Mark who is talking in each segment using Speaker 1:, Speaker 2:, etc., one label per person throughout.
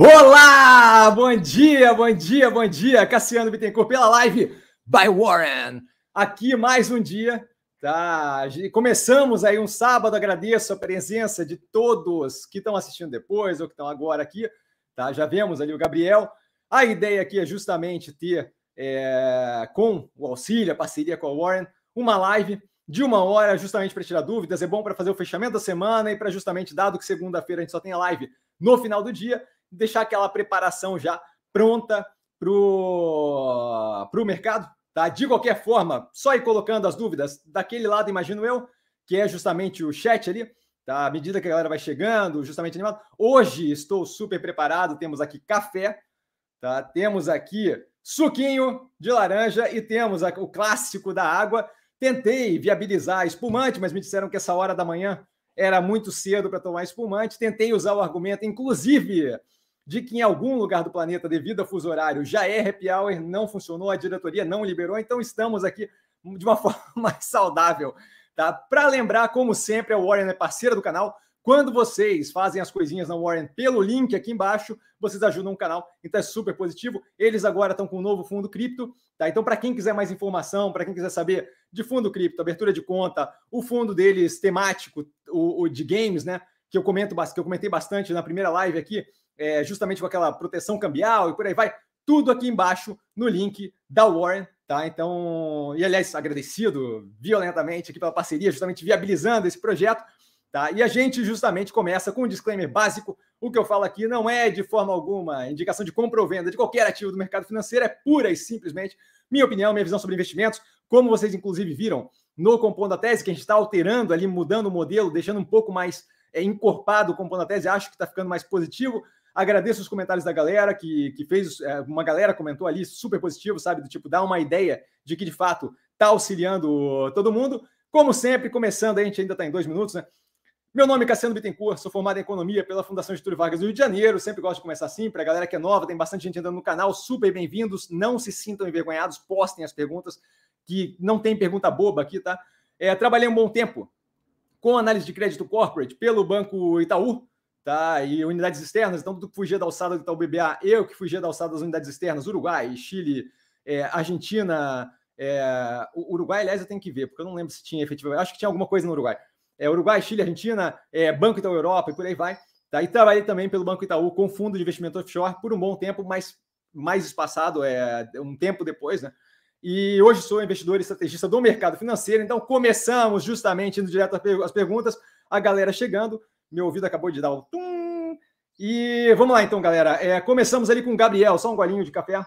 Speaker 1: Olá! Bom dia, bom dia, bom dia! Cassiano Bittencourt pela live by Warren. Aqui mais um dia, tá? Começamos aí um sábado, agradeço a presença de todos que estão assistindo depois ou que estão agora aqui, tá? Já vemos ali o Gabriel. A ideia aqui é justamente ter, é, com o auxílio, a parceria com a Warren, uma live de uma hora justamente para tirar dúvidas. É bom para fazer o fechamento da semana e para justamente, dado que segunda-feira a gente só tem a live no final do dia, deixar aquela preparação já pronta para o mercado. Tá? De qualquer forma, só ir colocando as dúvidas daquele lado, imagino eu, que é justamente o chat ali, tá? À medida que a galera vai chegando, justamente animado. Hoje estou super preparado, temos aqui café, tá? Temos aqui suquinho de laranja e temos o clássico da água. Tentei viabilizar espumante, mas me disseram que essa hora da manhã era muito cedo para tomar espumante. Tentei usar o argumento, inclusive, de que em algum lugar do planeta, devido a fuso horário, já é happy hour, não funcionou, a diretoria não liberou, então estamos aqui de uma forma mais saudável. Tá? Para lembrar, como sempre, a Warren é parceira do canal. Quando vocês fazem as coisinhas na Warren pelo link aqui embaixo, vocês ajudam o canal, então é super positivo. Eles agora estão com um novo fundo cripto, tá? Então, para quem quiser mais informação, para quem quiser saber de fundo cripto, abertura de conta, o fundo deles temático, o, o de games, né? Que eu comento que eu comentei bastante na primeira live aqui, é, justamente com aquela proteção cambial e por aí vai. Tudo aqui embaixo no link da Warren, tá? Então, e aliás, agradecido violentamente aqui pela parceria, justamente viabilizando esse projeto, tá? E a gente justamente começa com um disclaimer básico. O que eu falo aqui não é de forma alguma indicação de compra ou venda de qualquer ativo do mercado financeiro, é pura e simplesmente minha opinião, minha visão sobre investimentos. Como vocês, inclusive, viram no Compondo a Tese, que a gente está alterando ali, mudando o modelo, deixando um pouco mais é, encorpado o Compondo a Tese, acho que está ficando mais positivo. Agradeço os comentários da galera que, que fez, é, uma galera comentou ali, super positivo, sabe? Do tipo, dá uma ideia de que de fato está auxiliando todo mundo. Como sempre, começando, a gente ainda está em dois minutos, né? Meu nome é Cassiano Bittencourt, sou formado em Economia pela Fundação Getúlio Vargas do Rio de Janeiro. Sempre gosto de começar assim, para a galera que é nova, tem bastante gente entrando no canal, super bem-vindos. Não se sintam envergonhados, postem as perguntas, que não tem pergunta boba aqui, tá? É, trabalhei um bom tempo com análise de crédito corporate pelo Banco Itaú, tá? E unidades externas, então que fugia da alçada do Itaú BBA, eu que fugia da alçada das unidades externas, Uruguai, Chile, é, Argentina, é, Uruguai, aliás, eu tenho que ver, porque eu não lembro se tinha efetivamente, acho que tinha alguma coisa no Uruguai. É, Uruguai, Chile, Argentina, é, Banco Itaú Europa e por aí vai. Tá? E trabalhei também pelo Banco Itaú com fundo de investimento offshore por um bom tempo, mas mais espaçado, é, um tempo depois, né? E hoje sou investidor e estrategista do mercado financeiro, então começamos justamente indo direto às perguntas, a galera chegando. Meu ouvido acabou de dar o tum. E vamos lá então, galera. É, começamos ali com o Gabriel, só um golinho de café.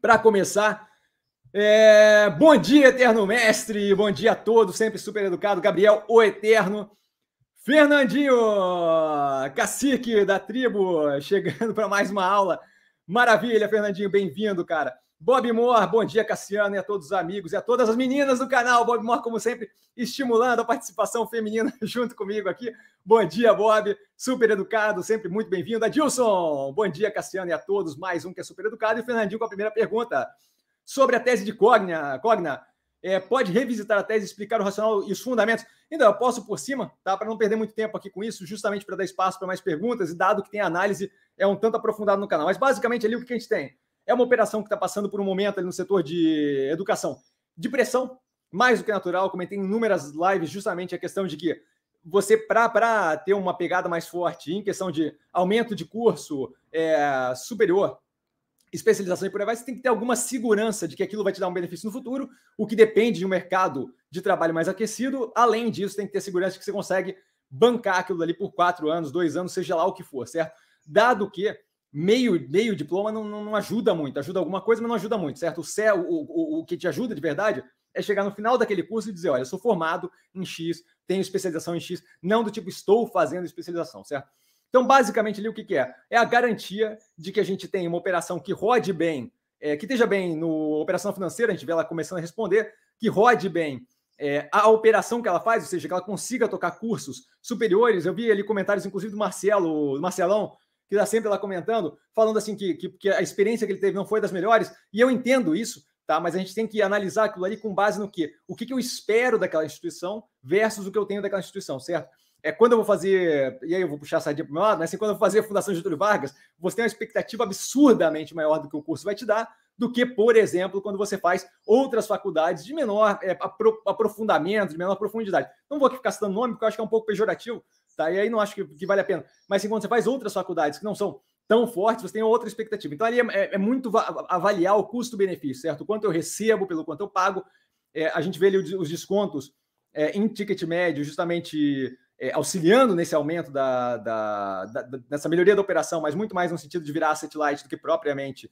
Speaker 1: Para começar, é, bom dia, Eterno Mestre. Bom dia a todos, sempre super educado. Gabriel, o Eterno. Fernandinho, cacique da tribo, chegando para mais uma aula. Maravilha, Fernandinho, bem-vindo, cara. Bob Moore, bom dia, Cassiano, e a todos os amigos e a todas as meninas do canal. Bob Moore, como sempre, estimulando a participação feminina junto comigo aqui. Bom dia, Bob, super educado, sempre muito bem-vindo. Adilson, bom dia, Cassiano, e a todos. Mais um que é super educado. E o Fernandinho com a primeira pergunta sobre a tese de Cogna. Cogna, é, pode revisitar a tese, explicar o racional e os fundamentos. Ainda eu posso por cima, tá? Para não perder muito tempo aqui com isso, justamente para dar espaço para mais perguntas, e dado que tem análise, é um tanto aprofundado no canal. Mas basicamente ali o que a gente tem? É uma operação que está passando por um momento ali no setor de educação de pressão, mais do que natural. Comentei em inúmeras lives justamente a questão de que você, para ter uma pegada mais forte em questão de aumento de curso é, superior, especialização e por aí vai, você tem que ter alguma segurança de que aquilo vai te dar um benefício no futuro, o que depende de um mercado de trabalho mais aquecido. Além disso, tem que ter segurança de que você consegue bancar aquilo ali por quatro anos, dois anos, seja lá o que for, certo? Dado que meio, meio diploma não, não, não, ajuda muito, ajuda alguma coisa, mas não ajuda muito, certo? O, céu, o, o, o que te ajuda de verdade é chegar no final daquele curso e dizer: olha, sou formado em X, tenho especialização em X, não do tipo estou fazendo especialização, certo? Então, basicamente, ali o que, que é? É a garantia de que a gente tem uma operação que rode bem, é, que esteja bem no operação financeira, a gente vê ela começando a responder, que rode bem é, a operação que ela faz, ou seja, que ela consiga tocar cursos superiores. Eu vi ali comentários, inclusive, do Marcelo, do Marcelão, que está sempre lá comentando, falando assim que, que, que, a experiência que ele teve não foi das melhores, e eu entendo isso, tá? Mas a gente tem que analisar aquilo ali com base no quê? O que, que eu espero daquela instituição versus o que eu tenho daquela instituição, certo? é, quando eu vou fazer, e aí eu vou puxar a sardinha para o meu lado, mas assim, quando eu vou fazer a Fundação Getúlio Vargas, você tem uma expectativa absurdamente maior do que o curso vai te dar, do que, por exemplo, quando você faz outras faculdades de menor é, aprofundamento, de menor profundidade. Não vou aqui ficar citando nome, porque eu acho que é um pouco pejorativo, tá? E aí não acho que, que vale a pena. Mas assim, quando você faz outras faculdades que não são tão fortes, você tem outra expectativa. Então, ali é, é, é muito avaliar o custo-benefício, certo? Quanto eu recebo, pelo quanto eu pago. É, a gente vê ali os descontos é, em ticket médio, justamente é, auxiliando nesse aumento da, da, da, dessa melhoria da operação, mas muito mais no sentido de virar asset light do que propriamente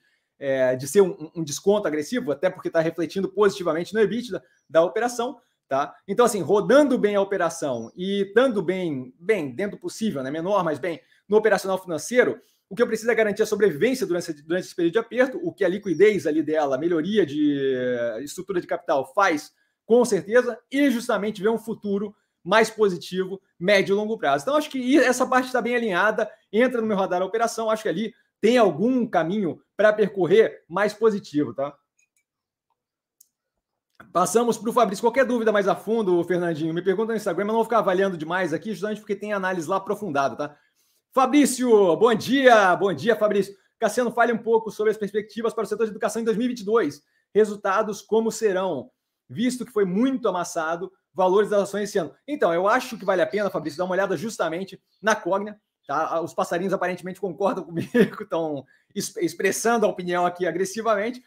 Speaker 1: de ser um, um, desconto agressivo, até porque está refletindo positivamente no EBITDA da operação. Tá? Então, assim, rodando bem a operação e estando bem, bem, dentro do possível, né? menor, mas bem, no operacional financeiro, o que eu preciso é garantir a sobrevivência durante, durante esse período de aperto, o que a liquidez ali dela, a melhoria de estrutura de capital faz com certeza, e justamente ver um futuro mais positivo, médio e longo prazo. Então, acho que essa parte está bem alinhada, entra no meu radar a operação, acho que ali tem algum caminho para percorrer mais positivo, tá? Passamos para o Fabrício. Qualquer dúvida mais a fundo, Fernandinho, me pergunta no Instagram, eu não vou ficar avaliando demais aqui, justamente porque tem análise lá aprofundada, tá? Fabrício, bom dia, bom dia, Fabrício. Cassiano, fale um pouco sobre as perspectivas para o setor de educação em 2022. Resultados como serão? visto que foi muito amassado valores das ações esse ano. Então, eu acho que vale a pena, Fabrício, dar uma olhada justamente na Cogna. Tá? Os passarinhos aparentemente concordam comigo, estão expressando a opinião aqui agressivamente.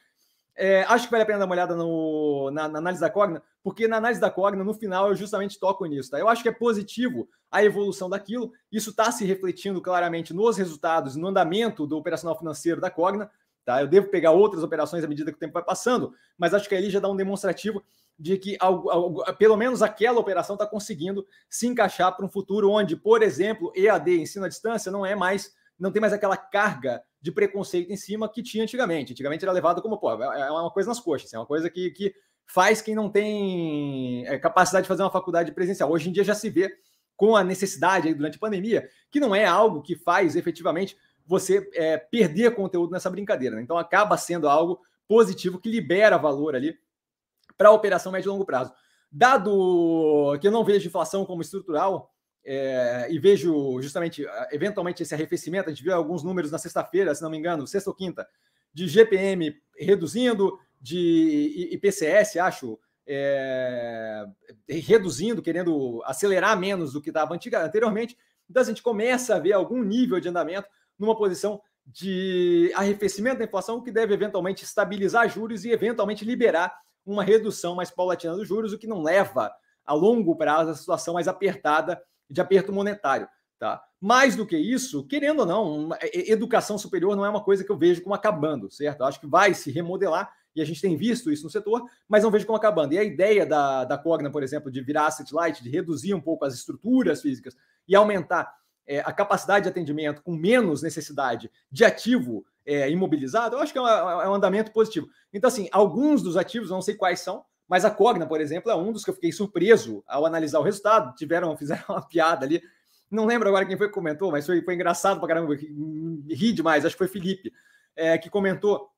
Speaker 1: É, acho que vale a pena dar uma olhada no, na, na, análise da Cogna, porque na análise da Cogna, no final, eu justamente toco nisso. Tá? Eu acho que é positivo a evolução daquilo, isso está se refletindo claramente nos resultados, no andamento do operacional financeiro da Cogna. Tá? Eu devo pegar outras operações à medida que o tempo vai passando, mas acho que ali já dá um demonstrativo de que algo, algo, pelo menos aquela operação está conseguindo se encaixar para um futuro onde, por exemplo, EAD, ensino à distância, não é mais, não tem mais aquela carga de preconceito em cima que tinha antigamente. Antigamente era levado como, pô, é, é uma coisa nas coxas, é uma coisa que, que faz quem não tem é, capacidade de fazer uma faculdade presencial. Hoje em dia já se vê com a necessidade aí, durante a pandemia, que não é algo que faz efetivamente você é, perder conteúdo nessa brincadeira. Né? Então acaba sendo algo positivo que libera valor ali para a operação médio e longo prazo. Dado que eu não vejo inflação como estrutural é, e vejo justamente, eventualmente, esse arrefecimento, a gente viu alguns números na sexta-feira, se não me engano, sexta ou quinta, de GPM reduzindo, de IPCS, acho, é, reduzindo, querendo acelerar menos do que estava anteriormente. Então, a gente começa a ver algum nível de andamento numa posição de arrefecimento da inflação, que deve eventualmente estabilizar juros e eventualmente liberar uma redução mais paulatina dos juros, o que não leva a longo prazo a situação mais apertada de aperto monetário. Tá? Mais do que isso, querendo ou não, educação superior não é uma coisa que eu vejo como acabando, certo? Eu acho que vai se remodelar e a gente tem visto isso no setor, mas não vejo como acabando. E a ideia da, da Cogna, por exemplo, de virar asset light, de reduzir um pouco as estruturas físicas e aumentar é, a capacidade de atendimento com menos necessidade de ativo é, imobilizado, eu acho que é, uma, é, um andamento positivo. Então, assim, alguns dos ativos, não sei quais são, mas a Cogna, por exemplo, é um dos que eu fiquei surpreso ao analisar o resultado. Tiveram, fizeram uma piada ali. Não lembro agora quem foi que comentou, mas foi, foi engraçado pra caramba. Ri demais, acho que foi Felipe, é, que comentou.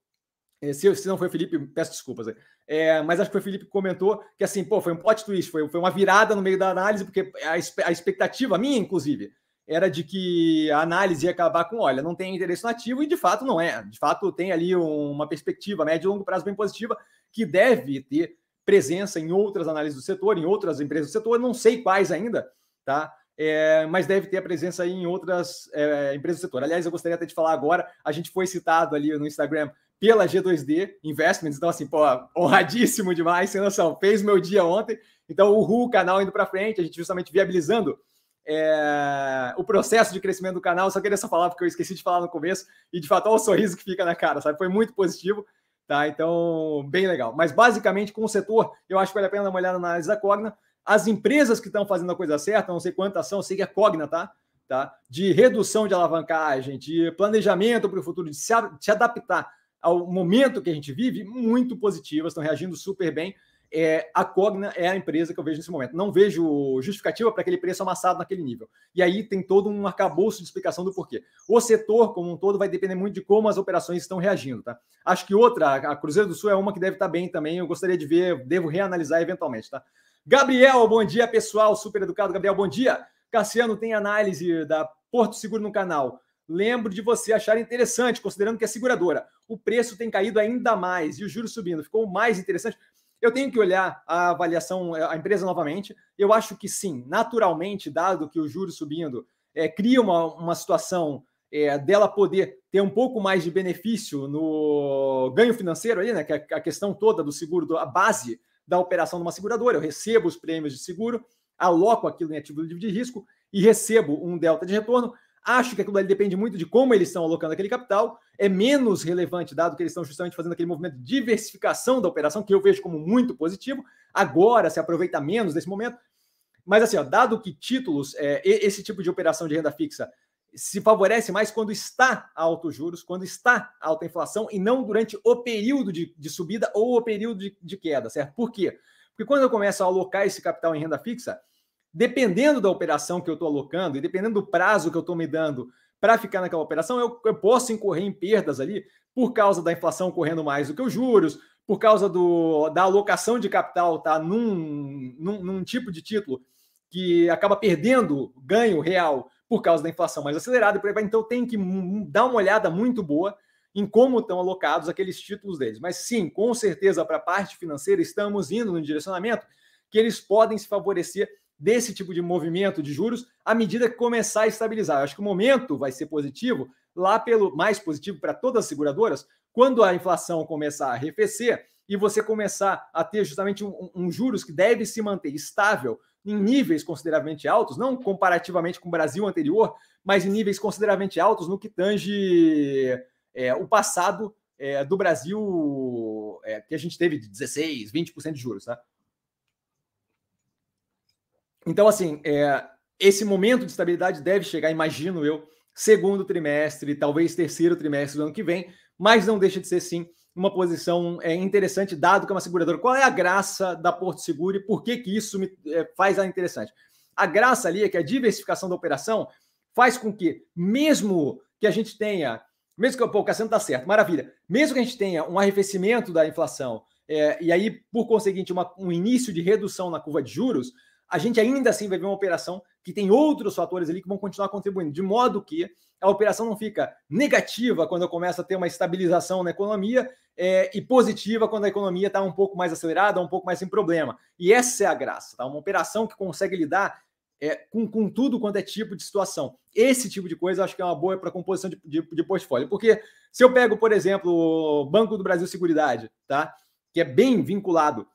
Speaker 1: É, se, se, não foi Felipe, peço desculpas. É, mas acho que foi Felipe que comentou que assim, pô, foi um plot twist, foi, foi uma virada no meio da análise, porque a, a expectativa, minha, inclusive, era de que a análise ia acabar com, olha, não tem interesse nativo, e de fato não é. De fato, tem ali uma perspectiva médio e longo prazo bem positiva, que deve ter presença em outras análises do setor, em outras empresas do setor, não sei quais ainda, tá? É, mas deve ter a presença em outras é, empresas do setor. Aliás, eu gostaria até de falar agora, a gente foi citado ali no Instagram pela G2D Investments, então assim, pô, honradíssimo demais, sem noção, fez meu dia ontem, então o canal indo para frente, a gente justamente viabilizando é, o processo de crescimento do canal. Só queria só falar porque eu esqueci de falar no começo e de fato olha o sorriso que fica na cara, sabe? Foi muito positivo, tá? Então, bem legal. Mas basicamente com o setor, eu acho que vale a pena dar uma olhada na análise da Cogna. As empresas que estão fazendo a coisa certa, não sei quantas são, sei que é Cogna, tá? tá? De redução de alavancagem, de planejamento para o futuro, de se adaptar ao momento que a gente vive, muito positivas, estão reagindo super bem é, a Cogna é a empresa que eu vejo nesse momento. Não vejo justificativa para aquele preço amassado naquele nível. E aí tem todo um arcabouço de explicação do porquê. O setor, como um todo, vai depender muito de como as operações estão reagindo. Tá? Acho que outra, a Cruzeiro do Sul é uma que deve estar bem também. Eu gostaria de ver, devo reanalisar eventualmente. Tá? Gabriel, bom dia, pessoal. Super educado, Gabriel, bom dia. Cassiano, tem análise da Porto Seguro no canal. Lembro de você achar interessante, considerando que é seguradora. O preço tem caído ainda mais e o juros subindo. Ficou mais interessante. Eu tenho que olhar a avaliação, a empresa novamente. Eu acho que sim, naturalmente, dado que o juros subindo é, cria uma, uma situação é, dela poder ter um pouco mais de benefício no ganho financeiro ali, né? Que é a questão toda do seguro, a base da operação de uma seguradora. Eu recebo os prêmios de seguro, aloco aquilo em ativo livre de risco e recebo um delta de retorno. Acho que aquilo ali depende muito de como eles estão alocando aquele capital. É menos relevante, dado que eles estão justamente fazendo aquele movimento de diversificação da operação, que eu vejo como muito positivo. Agora se aproveita menos desse momento. Mas, assim, ó, dado que títulos, é, esse tipo de operação de renda fixa se favorece mais quando está alto juros, quando está alta inflação, e não durante o período de, de subida ou o período de, de queda, certo? Por quê? Porque quando eu começo a alocar esse capital em renda fixa, dependendo da operação que eu estou alocando e dependendo do prazo que eu estou me dando para ficar naquela operação, eu, eu, posso incorrer em perdas ali por causa da inflação correndo mais do que os juros, por causa do, da alocação de capital tá num, num, num tipo de título que acaba perdendo ganho real por causa da inflação mais acelerada. Então tem que dar uma olhada muito boa em como estão alocados aqueles títulos deles. Mas sim, com certeza, para a parte financeira, estamos indo no direcionamento que eles podem se favorecer desse tipo de movimento de juros à medida que começar a estabilizar. Eu acho que o momento vai ser positivo, lá pelo mais positivo para todas as seguradoras, quando a inflação começar a arrefecer e você começar a ter justamente um, um juros que deve se manter estável em níveis consideravelmente altos, não comparativamente com o Brasil anterior, mas em níveis consideravelmente altos no que tange é, o passado é, do Brasil, é, que a gente teve de 16%, 20% de juros. Tá? Então, assim, é, esse momento de estabilidade deve chegar, imagino eu, segundo trimestre, talvez terceiro trimestre do ano que vem, mas não deixa de ser, sim, uma posição é, interessante, dado que é uma seguradora. Qual é a graça da Porto Seguro e por que, que isso me, é, faz ela interessante? A graça ali é que a diversificação da operação faz com que, mesmo que a gente tenha, mesmo que pô, o Cassiano está certo, maravilha, mesmo que a gente tenha um arrefecimento da inflação é, e aí, por conseguinte, uma, um início de redução na curva de juros, a gente ainda assim vai ver uma operação que tem outros fatores ali que vão continuar contribuindo, de modo que a operação não fica negativa quando eu começo a ter uma estabilização na economia é, e positiva quando a economia está um pouco mais acelerada, um pouco mais sem problema. E essa é a graça, tá? Uma operação que consegue lidar é, com, com, tudo quanto é tipo de situação. Esse tipo de coisa acho que é uma boa para composição de, de, de, portfólio. Porque se eu pego, por exemplo, o Banco do Brasil Seguridade, tá? Que é bem vinculado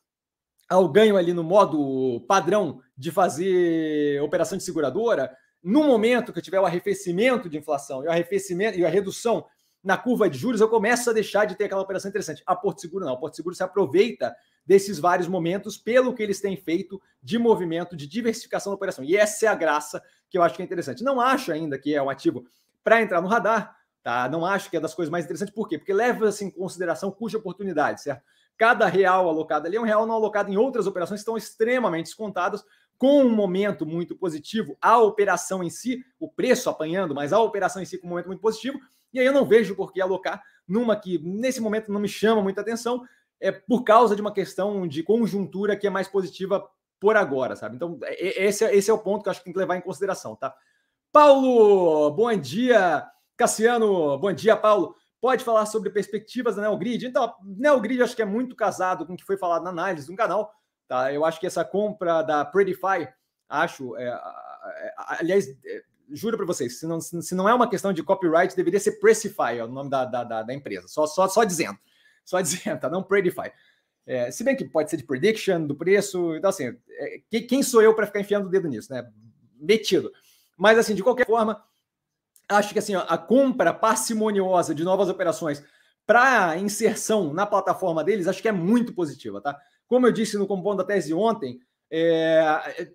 Speaker 1: ao ganho ali no modo padrão de fazer operação de seguradora, no momento que eu tiver o arrefecimento de inflação e o arrefecimento e a redução na curva de juros, eu começo a deixar de ter aquela operação interessante. A Porto Seguro não. A Porto Seguro se aproveita desses vários momentos pelo que eles têm feito de movimento, de diversificação da operação. E essa é a graça que eu acho que é interessante. Não acho ainda que é um ativo para entrar no radar, tá? Não acho que é das coisas mais interessantes. Por quê? Porque leva-se em consideração custo oportunidade, certo? Cada real alocado ali é um real não alocado em outras operações que estão extremamente descontadas, com um momento muito positivo, a operação em si, o preço apanhando, mas a operação em si com um momento muito positivo. E aí eu não vejo por que alocar numa que nesse momento não me chama muita atenção, é por causa de uma questão de conjuntura que é mais positiva por agora, sabe? Então, esse, é, esse é o ponto que eu acho que tem que levar em consideração, tá? Paulo, bom dia. Cassiano, bom dia, Paulo pode falar sobre perspectivas da Neogrid. Então, a Neogrid acho que é muito casado com o que foi falado na análise do canal. Tá? Eu acho que essa compra da Predify, acho, é, é, aliás, é, juro para vocês, se não, se não é uma questão de copyright, deveria ser Precify, é o nome da, da, da, empresa. Só, só, só dizendo. Só dizendo, tá? Não Predify. É, se bem que pode ser de prediction do preço, então assim, é, quem sou eu para ficar enfiando o dedo nisso, né? Metido. Mas assim, de qualquer forma, acho que assim, a compra parcimoniosa de novas operações para inserção na plataforma deles, acho que é muito positiva, tá? Como eu disse no compondo da tese ontem, é,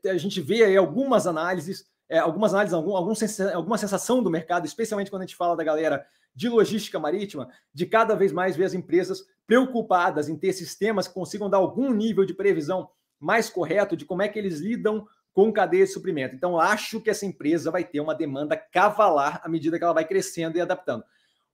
Speaker 1: a gente vê aí algumas análises, é, algumas análises, algum, algum, alguma sensação do mercado, especialmente quando a gente fala da galera de logística marítima, de cada vez mais ver as empresas preocupadas em ter sistemas que consigam dar algum nível de previsão mais correto de como é que eles lidam com cadeia de suprimento. Então, acho que essa empresa vai ter uma demanda cavalar à medida que ela vai crescendo e adaptando.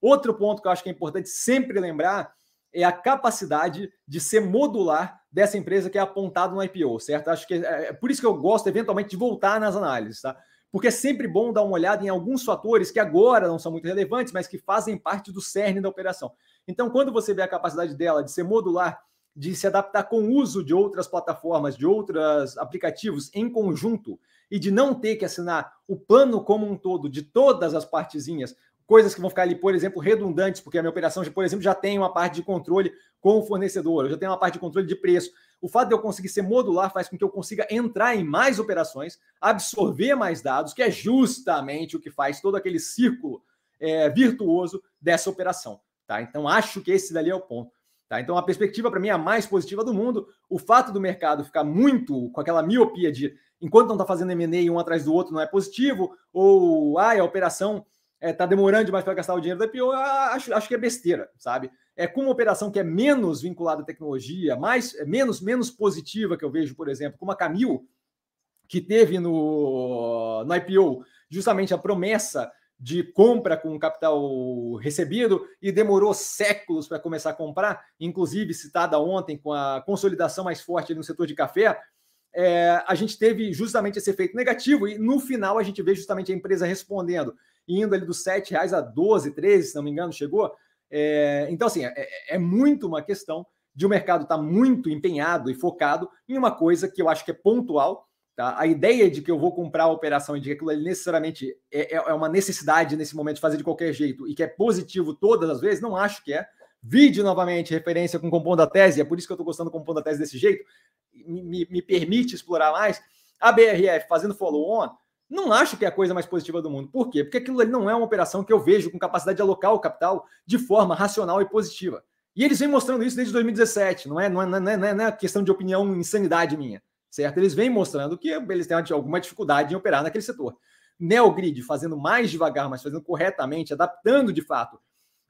Speaker 1: Outro ponto que eu acho que é importante sempre lembrar é a capacidade de ser modular dessa empresa que é apontado no IPO, certo? Acho que é, é por isso que eu gosto eventualmente de voltar nas análises, tá? porque é sempre bom dar uma olhada em alguns fatores que agora não são muito relevantes, mas que fazem parte do cerne da operação. Então, quando você vê a capacidade dela de ser modular, de se adaptar com o uso de outras plataformas, de outros aplicativos em conjunto, e de não ter que assinar o plano como um todo de todas as partezinhas, coisas que vão ficar ali, por exemplo, redundantes, porque a minha operação, por exemplo, já tem uma parte de controle com o fornecedor, eu já tenho uma parte de controle de preço. O fato de eu conseguir ser modular faz com que eu consiga entrar em mais operações, absorver mais dados, que é justamente o que faz todo aquele círculo é, virtuoso dessa operação. Tá? Então, acho que esse dali é o ponto. Tá? Então, a perspectiva para mim é a mais positiva do mundo. O fato do mercado ficar muito com aquela miopia de enquanto não está fazendo M&A um atrás do outro não é positivo, ou ah, a operação está é, tá demorando demais para gastar o dinheiro da IPO, acho, acho que é besteira, sabe? É com uma operação que é menos vinculada à tecnologia, mais é menos menos positiva que eu vejo, por exemplo, como a Camil, que teve no, no IPO justamente a promessa de compra com capital recebido e demorou séculos para começar a comprar, inclusive citada ontem com a consolidação mais forte no setor de café, é, a gente teve justamente esse efeito negativo e no final a gente vê justamente a empresa respondendo, indo ali dos R$ reais a 12, 13, se não me engano, chegou. É, então, assim, é, é, muito uma questão de o mercado estar tá muito empenhado e focado em uma coisa que eu acho que é pontual. Tá? A ideia de que eu vou comprar a operação e de que aquilo necessariamente é, é, é uma necessidade nesse momento de fazer de qualquer jeito e que é positivo todas as vezes, não acho que é. Vide novamente referência com o compondo da tese, é por isso que eu estou gostando do compondo da tese desse jeito me, me permite explorar mais, a BRF fazendo follow-on, não acho que é a coisa mais positiva do mundo. Por quê? Porque aquilo ali não é uma operação que eu vejo com capacidade de alocar o capital de forma racional e positiva. E eles vêm mostrando isso desde 2017, não é, não é, não é, não é questão de opinião insanidade minha, certo? Eles vêm mostrando que eles têm alguma dificuldade em operar naquele setor. Neogrid fazendo mais devagar, mas fazendo corretamente, adaptando de fato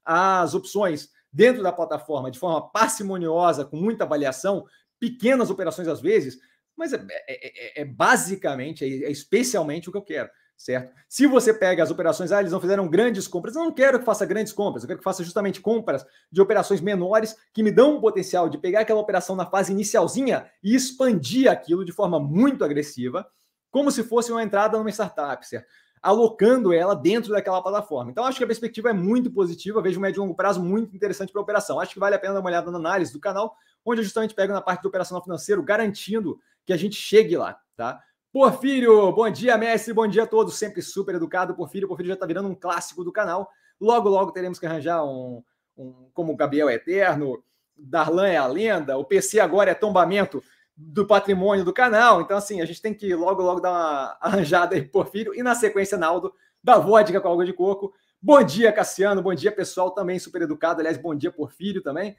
Speaker 1: as opções dentro da plataforma de forma parcimoniosa, com muita avaliação, pequenas operações às vezes, mas é, é, é, é basicamente, é, é, especialmente o que eu quero, certo? Se você pega as operações, ah, eles não fizeram grandes compras, eu não quero que faça grandes compras, eu quero que faça justamente compras de operações menores que me dão um potencial de pegar aquela operação na fase inicialzinha e expandir aquilo de forma muito agressiva, como se fosse uma entrada numa startup, certo? alocando ela dentro daquela plataforma. Então, acho que a perspectiva é muito positiva, vejo um médio e longo prazo muito interessante para a operação. Acho que vale a pena dar uma olhada na análise do canal, onde eu justamente pego na parte do operacional financeiro, garantindo que a gente chegue lá, tá? Porfírio, bom dia, mestre, bom dia a todos, sempre super educado. Porfírio, Porfírio já está virando um clássico do canal. Logo, logo teremos que arranjar um, um como o Gabriel é eterno, Darlan é a lenda, o PC agora é tombamento do patrimônio do canal. Então, assim, a gente tem que logo, logo dar uma arranjada aí, Porfírio. E na sequência, Naldo, da vodka com água de coco. Bom dia, Cassiano. Bom dia, pessoal, também super educado. Aliás, bom dia, Porfírio também.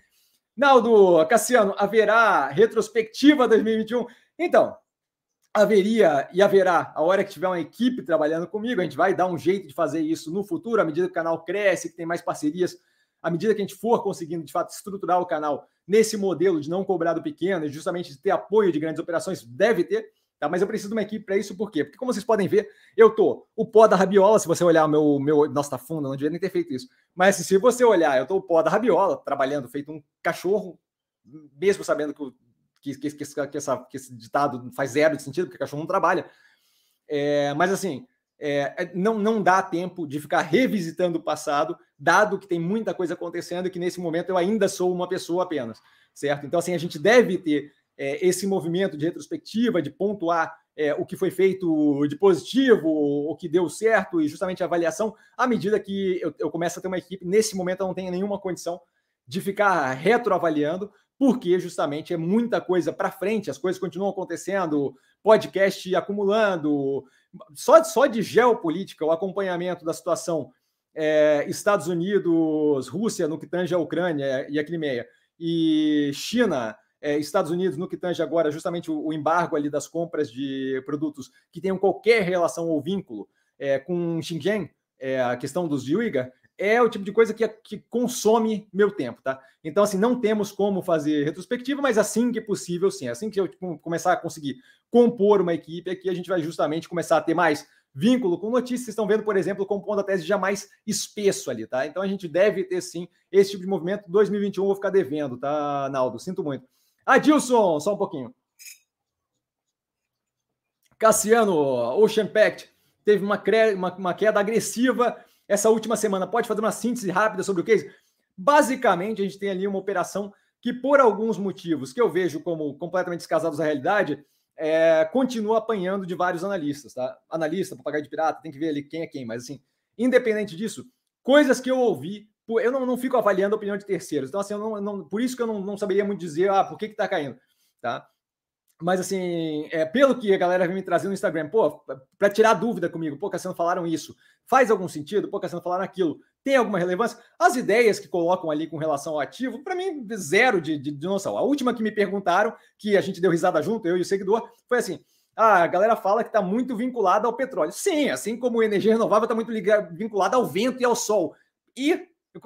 Speaker 1: Naldo, Cassiano, haverá retrospectiva 2021? Então, haveria e haverá, a hora que tiver uma equipe trabalhando comigo, a gente vai dar um jeito de fazer isso no futuro, à medida que o canal cresce, que tem mais parcerias, à medida que a gente for conseguindo, de fato, estruturar o canal nesse modelo de não cobrar do pequeno e justamente de ter apoio de grandes operações, deve ter. Tá? Mas eu preciso de uma equipe para isso, por quê? Porque, como vocês podem ver, eu tô o pó da rabiola. Se você olhar o meu, meu. Nossa, tá fundo, não devia nem ter feito isso. Mas assim, se você olhar, eu tô o pó da rabiola, trabalhando feito um cachorro, mesmo sabendo que, que, que, que, essa, que esse ditado faz zero de sentido, porque cachorro não trabalha. É, mas assim, é, é, não, não dá tempo de ficar revisitando o passado, dado que tem muita coisa acontecendo e que nesse momento eu ainda sou uma pessoa apenas, certo? Então, assim, a gente deve ter é, esse movimento de retrospectiva, de pontuar é, o que foi feito de positivo, o que deu certo e justamente a avaliação, à medida que eu, eu começo a ter uma equipe, nesse momento eu não tenho nenhuma condição de ficar retroavaliando, porque justamente é muita coisa para frente, as coisas continuam acontecendo, podcast acumulando, só, só de geopolítica, o acompanhamento da situação é, Estados Unidos, Rússia no que tange a Ucrânia e a Crimeia, e China é, Estados Unidos, no que tange agora justamente o, o, embargo ali das compras de produtos que tenham qualquer relação ou vínculo é, com Xinjiang, a questão dos Uyghur, é o tipo de coisa que, que consome meu tempo, tá? Então, assim, não temos como fazer retrospectiva, mas assim que possível, sim. Assim que eu começar a conseguir compor uma equipe aqui, a gente vai justamente começar a ter mais vínculo com notícias. Vocês estão vendo, por exemplo, compondo a tese já mais espesso ali, tá? Então a gente deve ter sim esse tipo de movimento. 2021 eu vou ficar devendo, tá, Naldo? Sinto muito. Adilson, só um pouquinho. Cassiano, Ocean Pact. teve uma, uma, uma queda agressiva essa última semana. Pode fazer uma síntese rápida sobre o case? Basicamente, a gente tem ali uma operação que, por alguns motivos que eu vejo como completamente descasados da realidade, é, continua apanhando de vários analistas, tá? Analista, papagaio de pirata, tem que ver ali quem é quem, mas assim, independente disso, coisas que eu ouvi, eu não, não fico avaliando a opinião de terceiros, então assim, não, não, por isso que eu não, não saberia muito dizer, ah, por que que tá caindo, tá? Mas assim, é, pelo que a galera vem me trazer no Instagram, pô, para tirar dúvida comigo, pô, Cassiano falaram isso, faz algum sentido? Pô, Cassiano falaram aquilo, tem alguma relevância? As ideias que colocam ali com relação ao ativo, para mim, zero de, de, de, noção. A última que me perguntaram, que a gente deu risada junto, eu e o seguidor, foi assim: ah, a galera fala que está muito vinculada ao petróleo. Sim, assim como a energia renovável está muito ligada, vinculada ao vento e ao sol. E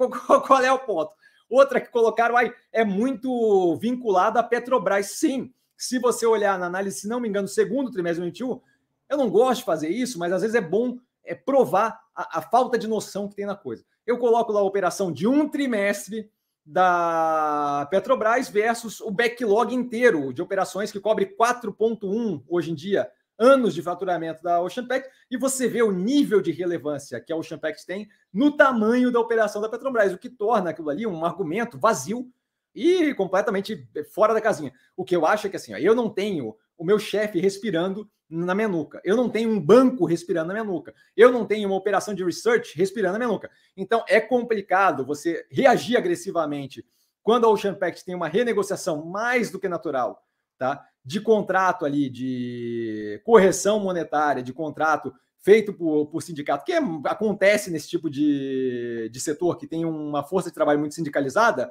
Speaker 1: qual é o ponto? Outra que colocaram aí é muito vinculada à Petrobras. Sim, se você olhar na análise, se não me engano, segundo trimestre de 2021, eu não gosto de fazer isso, mas às vezes é bom é, provar a, a, falta de noção que tem na coisa. Eu coloco lá a operação de um trimestre da Petrobras versus o backlog inteiro de operações que cobre 4,1 hoje em dia anos de faturamento da Ocean Pact e você vê o nível de relevância que a Ocean Pact tem no tamanho da operação da Petrobras, o que torna aquilo ali um argumento vazio e completamente fora da casinha. O que eu acho é que assim, ó, eu não tenho o meu chefe respirando na minha nuca. Eu não tenho um banco respirando na minha nuca. Eu não tenho uma operação de research respirando na minha nuca. Então é complicado você reagir agressivamente quando a Ocean Pact tem uma renegociação mais do que natural, tá? De contrato ali, de correção monetária, de contrato feito por, por sindicato, que é, acontece nesse tipo de, de setor que tem uma força de trabalho muito sindicalizada,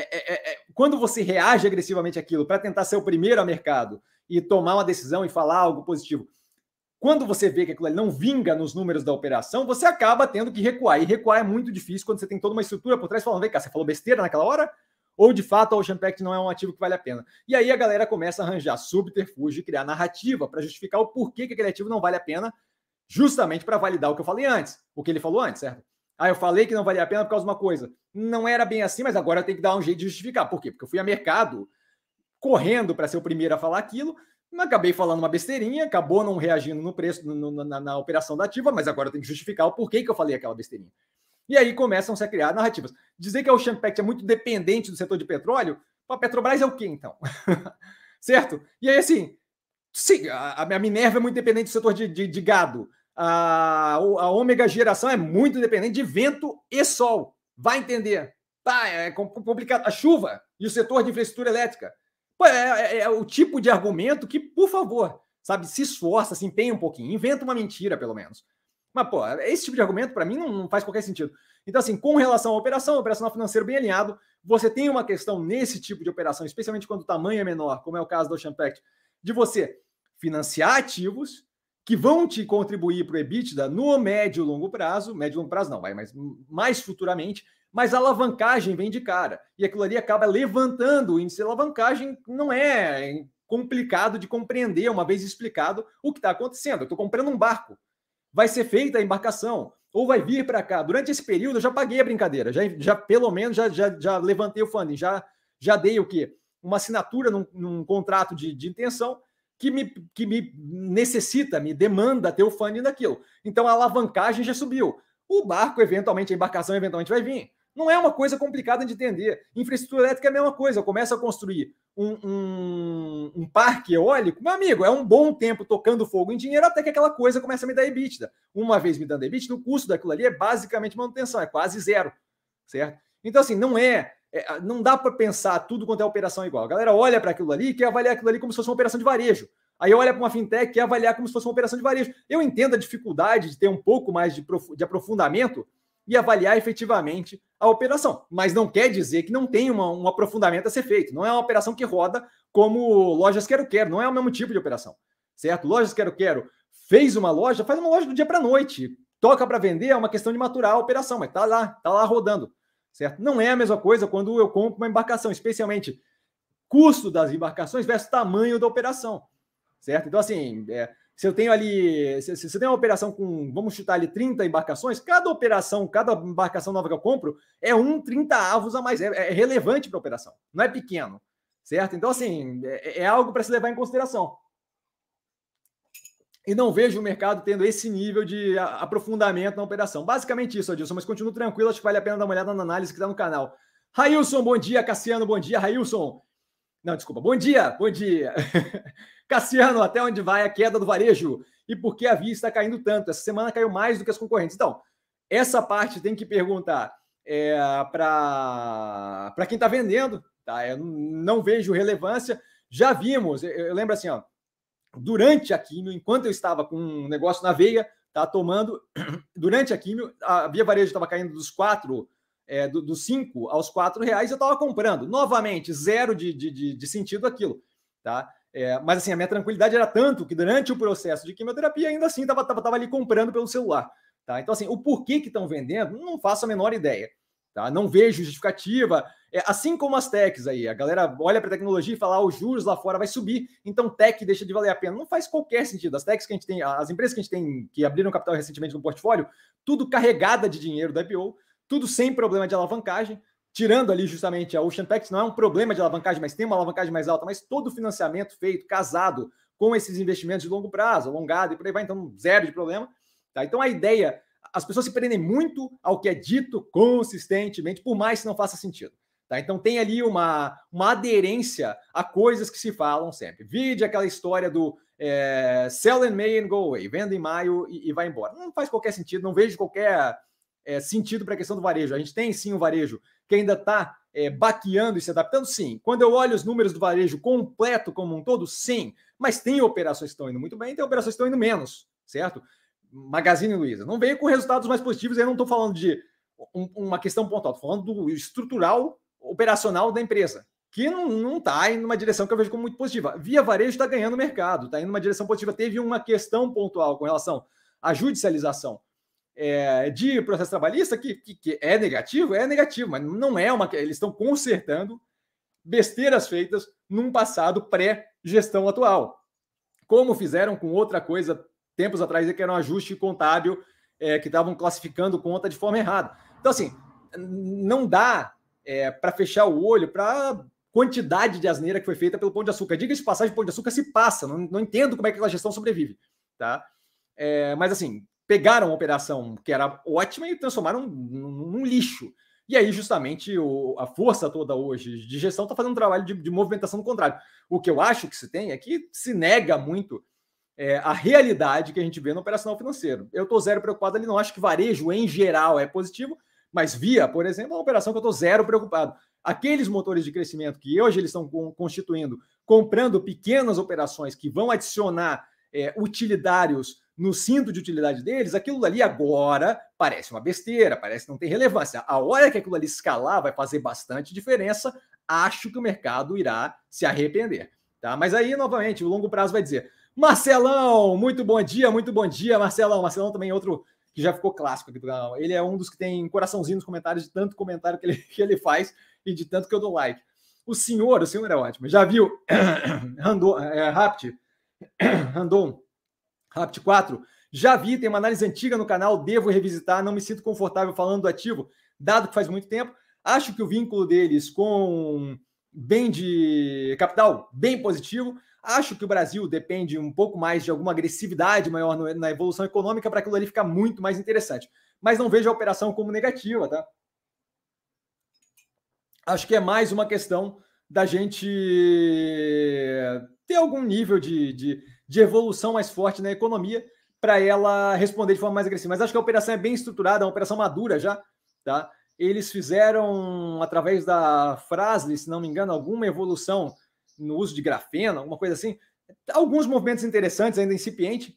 Speaker 1: é, é, é, é, quando você reage agressivamente àquilo para tentar ser o primeiro a mercado e tomar uma decisão e falar algo positivo, quando você vê que aquilo não vinga nos números da operação, você acaba tendo que recuar. E recuar é muito difícil quando você tem toda uma estrutura por trás falando: vem cá, você falou besteira naquela hora? Ou de fato a Ocean Pact não é um ativo que vale a pena? E aí a galera começa a arranjar subterfúgio e criar narrativa para justificar o porquê que aquele ativo não vale a pena, justamente para validar o que eu falei antes, o que ele falou antes, certo? Ah, eu falei que não valia a pena por causa de uma coisa. Não era bem assim, mas agora eu tenho que dar um jeito de justificar. Por quê? Porque eu fui a mercado correndo para ser o primeiro a falar aquilo, acabei falando uma besteirinha, acabou não reagindo no preço, no, na, na, operação da ativa, mas agora eu tenho que justificar o porquê que eu falei aquela besteirinha. E aí começam -se a criar narrativas. Dizer que o Champact é muito dependente do setor de petróleo, a Petrobras é o quê, então? certo? E aí, assim, sim, a, a Minerva é muito dependente do setor de, de, de gado a, a ômega geração é muito dependente de vento e sol. Vai entender. Tá, é complicado. A chuva e o setor de infraestrutura elétrica. Pô, é, é, é, o tipo de argumento que, por favor, sabe, se esforça, se empenha um pouquinho, inventa uma mentira, pelo menos. Mas, pô, esse tipo de argumento, para mim, não, não, faz qualquer sentido. Então, assim, com relação à operação, operacional financeiro bem alinhado, você tem uma questão nesse tipo de operação, especialmente quando o tamanho é menor, como é o caso do Ocean Pact, de você financiar ativos que vão te contribuir para o EBITDA no médio e longo prazo, médio e longo prazo não, vai, mas mais futuramente, mas a alavancagem vem de cara. E aquilo ali acaba levantando o índice de alavancagem, não é complicado de compreender, uma vez explicado o que está acontecendo. Eu estou comprando um barco, vai ser feita a embarcação, ou vai vir para cá. Durante esse período eu já paguei a brincadeira, já, já pelo menos já, já, já levantei o funding, já, já dei o quê? Uma assinatura num, num contrato de, de intenção que me, que me necessita, me demanda ter o funding daquilo. Então a alavancagem já subiu. O barco, eventualmente, a embarcação eventualmente vai vir. Não é uma coisa complicada de entender. Infraestrutura elétrica é a mesma coisa. Eu começo a construir um, um, um, parque eólico, meu amigo, é um bom tempo tocando fogo em dinheiro até que aquela coisa começa a me dar EBITDA. Uma vez me dando EBITDA, o custo daquilo ali é basicamente manutenção, é quase zero, certo? Então, assim, não é é, não dá para pensar tudo quanto é operação igual. A galera olha para aquilo ali e quer avaliar aquilo ali como se fosse uma operação de varejo. Aí olha para uma fintech e quer avaliar como se fosse uma operação de varejo. Eu entendo a dificuldade de ter um pouco mais de, de aprofundamento e avaliar efetivamente a operação. Mas não quer dizer que não tem uma, um aprofundamento a ser feito. Não é uma operação que roda como lojas quero quero. Não é o mesmo tipo de operação, certo? Lojas quero quero fez uma loja, faz uma loja do dia para noite. Toca para vender, é uma questão de maturar a operação, mas tá lá, tá lá rodando certo? Não é a mesma coisa quando eu compro uma embarcação, especialmente custo das embarcações versus tamanho da operação, certo? Então, assim, é, se eu tenho ali, se, se você tem uma operação com, vamos chutar ali 30 embarcações, cada operação, cada embarcação nova que eu compro é um 30 avos a mais, é, é relevante para a operação, não é pequeno, certo? Então, assim, é, é algo para se levar em consideração. E não vejo o mercado tendo esse nível de aprofundamento na operação. Basicamente isso, Adilson, mas continuo tranquilo, acho que vale a pena dar uma olhada na análise que está no canal. Railson, bom dia. Cassiano, bom dia. Railson. Não, desculpa. Bom dia, bom dia. Cassiano, até onde vai a queda do varejo? E por que a Via está caindo tanto? Essa semana caiu mais do que as concorrentes. Então, essa parte tem que perguntar é, para quem está vendendo. Tá? Eu não vejo relevância. Já vimos, eu, eu lembro assim, ó, durante a químio, enquanto eu estava com um negócio na veia, tá tomando, durante a químio, a Via Varejo estava caindo dos quatro, é, dos do cinco aos quatro reais, eu estava comprando. Novamente, zero de, de, de sentido aquilo, tá? É, mas assim, a minha tranquilidade era tanto que durante o processo de quimioterapia, ainda assim, estava tava, tava ali comprando pelo celular. Tá? Então, assim, o porquê que estão vendendo, não faço a menor ideia. Tá? Não vejo justificativa. É, assim como as techs aí, a galera olha para tecnologia e fala, ah, os juros lá fora vai subir, então tech deixa de valer a pena. Não faz qualquer sentido. As techs que a gente tem, as empresas que a gente tem que abriram capital recentemente no portfólio, tudo carregada de dinheiro da IPO, tudo sem problema de alavancagem, tirando ali justamente a Ocean Tex, não é um problema de alavancagem, mas tem uma alavancagem mais alta, mas todo o financiamento feito, casado com esses investimentos de longo prazo, alongado e por aí vai, então zero de problema. Tá? Então a ideia as pessoas se prendem muito ao que é dito consistentemente, por mais que não faça sentido. Tá? Então tem ali uma, uma aderência a coisas que se falam sempre. Vide aquela história do é, sell in May and go away, venda em maio e, e vai embora. Não faz qualquer sentido, não vejo qualquer é, sentido para a questão do varejo. A gente tem sim um varejo que ainda está é, baqueando e se adaptando, sim. Quando eu olho os números do varejo completo como um todo, sim. Mas tem operações que estão indo muito bem, tem operações que estão indo menos, certo? Magazine Luiza. Não veio com resultados mais positivos, eu não estou falando de um, uma questão pontual, estou falando do estrutural operacional da empresa, que não está indo numa direção que eu vejo como muito positiva. Via Varejo está ganhando mercado, está indo numa direção positiva. Teve uma questão pontual com relação à judicialização é, de processo trabalhista que, que, que, é negativo, é negativo, mas não é uma. Eles estão consertando besteiras feitas num passado pré-gestão atual. Como fizeram com outra coisa tempos atrás que era um ajuste contábil é, que estavam classificando conta de forma errada. Então, assim, não dá é, para fechar o olho para quantidade de asneira que foi feita pelo Pão de Açúcar. Diga de passagem, o Pão de Açúcar se passa, não, não entendo como é que aquela gestão sobrevive, tá? É, mas, assim, pegaram uma operação que era ótima e transformaram num, num lixo. E aí, justamente, o, a força toda hoje de gestão está fazendo um trabalho de, de movimentação do contrário. O que eu acho que se tem é que se nega muito é, a realidade que a gente vê no operacional financeiro. Eu estou zero preocupado ali, não acho que varejo em geral é positivo, mas via, por exemplo, é uma operação que eu estou zero preocupado. Aqueles motores de crescimento que hoje eles estão constituindo, comprando pequenas operações que vão adicionar é, utilitários no cinto de utilidade deles, aquilo ali agora parece uma besteira, parece não ter relevância. A hora que aquilo ali escalar vai fazer bastante diferença, acho que o mercado irá se arrepender. Tá? Mas aí, novamente, o longo prazo vai dizer: Marcelão, muito bom dia, muito bom dia, Marcelão. Marcelão também é outro que já ficou clássico aqui do canal. Ele é um dos que tem coraçãozinho nos comentários, de tanto comentário que ele, que ele faz e de tanto que eu dou like. O senhor, o senhor é ótimo. Já viu Randon, é, Rapt, Randon, Rapt 4? Já vi, tem uma análise antiga no canal, devo revisitar, não me sinto confortável falando do ativo, dado que faz muito tempo. Acho que o vínculo deles com bem de capital, bem positivo. Acho que o Brasil depende um pouco mais de alguma agressividade maior na evolução econômica para aquilo ali ficar muito mais interessante. Mas não vejo a operação como negativa, tá? Acho que é mais uma questão da gente ter algum nível de, de, de evolução mais forte na economia para ela responder de forma mais agressiva. Mas acho que a operação é bem estruturada, é uma operação madura já, tá? Eles fizeram, através da Frasle, se não me engano, alguma evolução no uso de grafeno, alguma coisa assim. Alguns movimentos interessantes, ainda incipiente,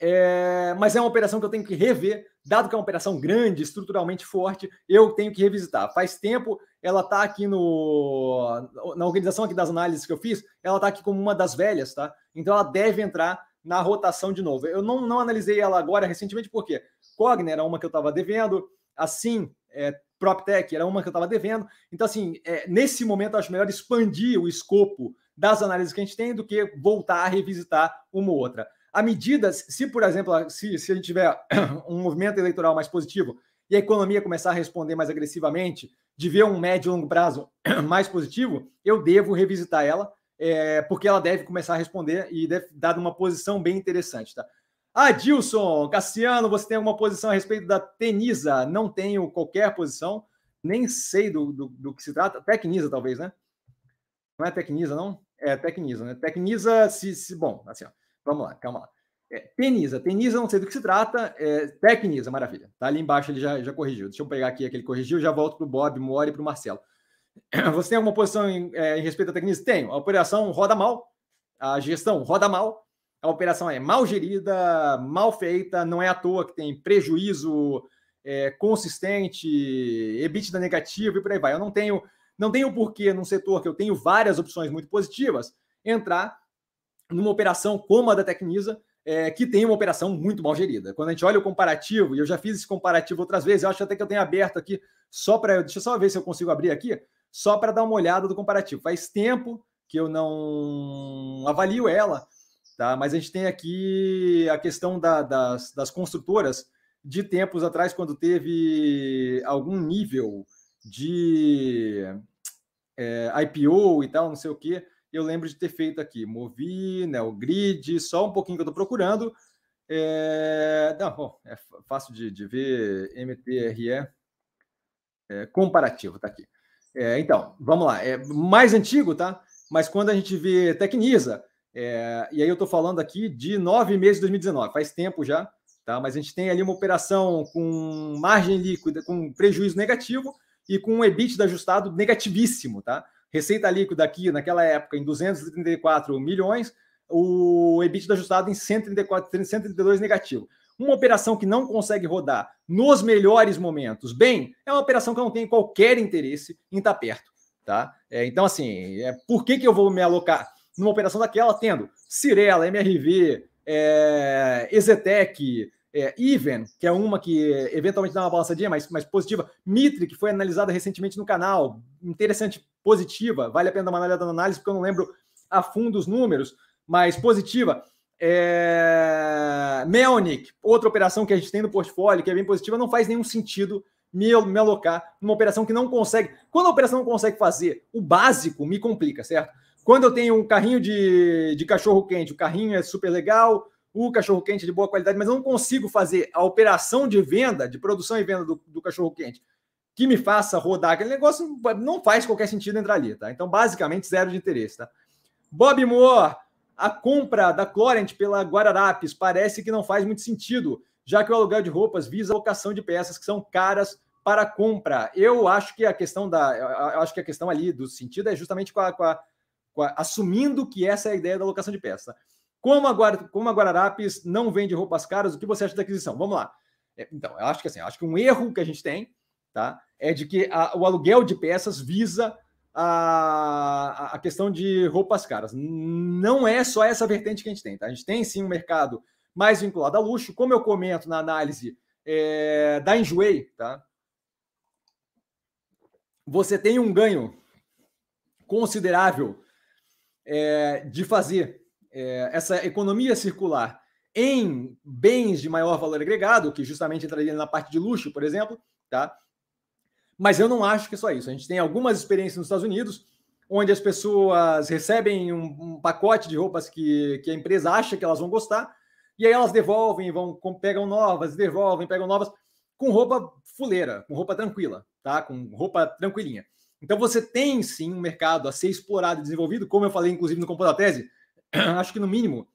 Speaker 1: é, mas é uma operação que eu tenho que rever, dado que é uma operação grande, estruturalmente forte, eu tenho que revisitar. Faz tempo, ela está aqui no, na organização aqui das análises que eu fiz, ela está aqui como uma das velhas, tá? Então ela deve entrar na rotação de novo. Eu não, não analisei ela agora recentemente, porque Cogner era uma que eu estava devendo, assim, é, PropTech era uma que eu estava devendo. Então, assim, é, nesse momento, eu acho melhor expandir o escopo das análises que a gente tem do que voltar a revisitar uma ou outra. À medida, se, por exemplo, se, se a gente tiver um movimento eleitoral mais positivo e a economia começar a responder mais agressivamente, de ver um médio e longo prazo mais positivo, eu devo revisitar ela, é, porque ela deve começar a responder e deve dar uma posição bem interessante. Tá? Adilson, Cassiano, você tem alguma posição a respeito da Tenisa? Não tenho qualquer posição, nem sei do, do, do que se trata. Tecnisa, talvez, né? Não é Tecnisa, não? É Tecnisa, né? Tecnisa, se, se bom, assim, ó, vamos lá, calma lá. É, Tenisa, Tenisa, não sei do que se trata. É, Tecnisa, maravilha. Tá ali embaixo, ele já, já corrigiu. Deixa eu pegar aqui aquele corrigiu, já volto para o Bob, Mori e para o Marcelo. Você tem alguma posição em, é, em respeito à Tecnisa? Tenho. A operação roda mal, a gestão roda mal, a operação é mal gerida, mal feita, não é à toa que tem prejuízo é, consistente, EBITDA negativo e por aí vai. Eu não tenho, não tenho porquê num setor que eu tenho várias opções muito positivas entrar numa operação como a da Tecnisa, é, que tem uma operação muito mal gerida. Quando a gente olha o comparativo, e eu já fiz esse comparativo outras vezes, eu acho até que eu tenho aberto aqui só para. Deixa eu só ver se eu consigo abrir aqui, só para dar uma olhada do comparativo. Faz tempo que eu não avalio ela, tá? Mas a gente tem aqui a questão da, das, das construtoras de tempos atrás, quando teve algum nível de é, IPO e tal, não sei o que, eu lembro de ter feito aqui, Movi, Neogrid, só um pouquinho que eu estou procurando. É, não, bom, é fácil de, de ver, MTRE é, comparativo, tá aqui. É, então, vamos lá, é mais antigo, tá? Mas quando a gente vê Tecnisa, é, e aí eu estou falando aqui de nove meses de 2019, faz tempo já, tá? Mas a gente tem ali uma operação com margem líquida, com prejuízo negativo e com um EBITDA ajustado negativíssimo, tá? Receita líquida aqui, naquela época, em 234 milhões, o EBITDA ajustado em 134, 132 negativo. Uma operação que não consegue rodar nos melhores momentos bem, é uma operação que eu não tenho qualquer interesse em estar perto. Tá? É, então, assim, é, por que, que eu vou me alocar numa operação daquela, tendo Cirela, MRV, é, Exetec, é, Even, que é uma que eventualmente dá uma balançadinha, mas, mas positiva. Mitre, que foi analisada recentemente no canal, interessante, positiva. Vale a pena dar uma olhada na análise, porque eu não lembro a fundo os números, mas positiva. É... Outra operação que a gente tem no portfólio, que é bem positiva, não faz nenhum sentido me, me alocar numa operação que não consegue. Quando a operação não consegue fazer o básico, me complica, certo? Quando eu tenho um carrinho de, de cachorro quente, o carrinho é super legal, o cachorro quente de boa qualidade, mas eu não consigo fazer a operação de venda, de produção e venda do, do cachorro quente, que me faça rodar aquele negócio, não faz qualquer sentido entrar ali, tá? Então, basicamente, zero de interesse, tá? Bob Moore, a compra da Clorent pela Guararapes parece que não faz muito sentido, já que o aluguel de roupas visa a locação de peças que são caras para compra. Eu acho que a questão da, eu acho que a questão ali do sentido é justamente com a, com a, com a assumindo que essa é a ideia da locação de peças. Como a, como a Guararapes não vende roupas caras, o que você acha da aquisição? Vamos lá. É, então, eu acho que assim, acho que um erro que a gente tem, tá? É de que a, o aluguel de peças visa a, a questão de roupas caras. Não é só essa vertente que a gente tem, tá? A gente tem sim um mercado mais vinculado a luxo, como eu comento na análise é, da Enjoei, tá? Você tem um ganho considerável é, de fazer é, essa economia circular em bens de maior valor agregado, que justamente entraria na parte de luxo, por exemplo, tá? Mas eu não acho que é só isso. A gente tem algumas experiências nos Estados Unidos, onde as pessoas recebem um, um pacote de roupas que, que a empresa acha que elas vão gostar, e aí elas devolvem, vão pegam novas, devolvem, pegam novas, com roupa fuleira, com roupa tranquila, tá? Com roupa tranquilinha. Então você tem sim um mercado a ser explorado e desenvolvido, como eu falei, inclusive, no Compo da Tese, acho que no mínimo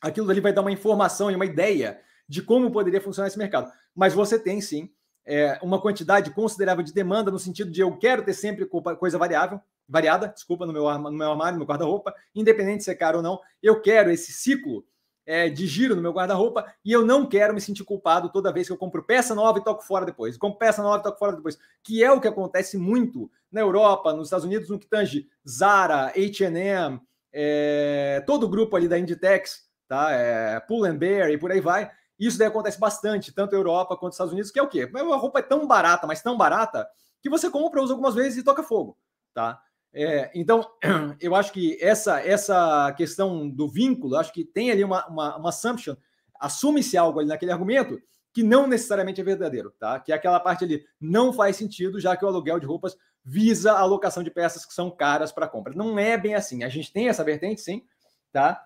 Speaker 1: aquilo ali vai dar uma informação e uma ideia de como poderia funcionar esse mercado. Mas você tem sim é, uma quantidade considerável de demanda no sentido de eu quero ter sempre coisa variável, variada, desculpa, no meu, no meu armário, no meu guarda-roupa, independente se é caro ou não, eu quero esse ciclo é, de giro no meu guarda-roupa e eu não quero me sentir culpado toda vez que eu compro peça nova e toco fora depois. compro peça nova e toco fora depois. Que é o que acontece muito na Europa, nos Estados Unidos, no que tange Zara, H&M, é, todo o grupo ali da Inditex, tá? É, Pull and Bear e por aí vai. Isso daí acontece bastante, tanto na Europa quanto nos Estados Unidos, que é o quê? A roupa é tão barata, mas tão barata, que você compra, usa algumas vezes e toca fogo, tá? É, então, eu acho que essa essa questão do vínculo, acho que tem ali uma, uma, uma assumption, assume-se algo ali naquele argumento que não necessariamente é verdadeiro, tá? Que é aquela parte ali não faz sentido, já que o aluguel de roupas visa a alocação de peças que são caras para compra. Não é bem assim. A gente tem essa vertente, sim, tá?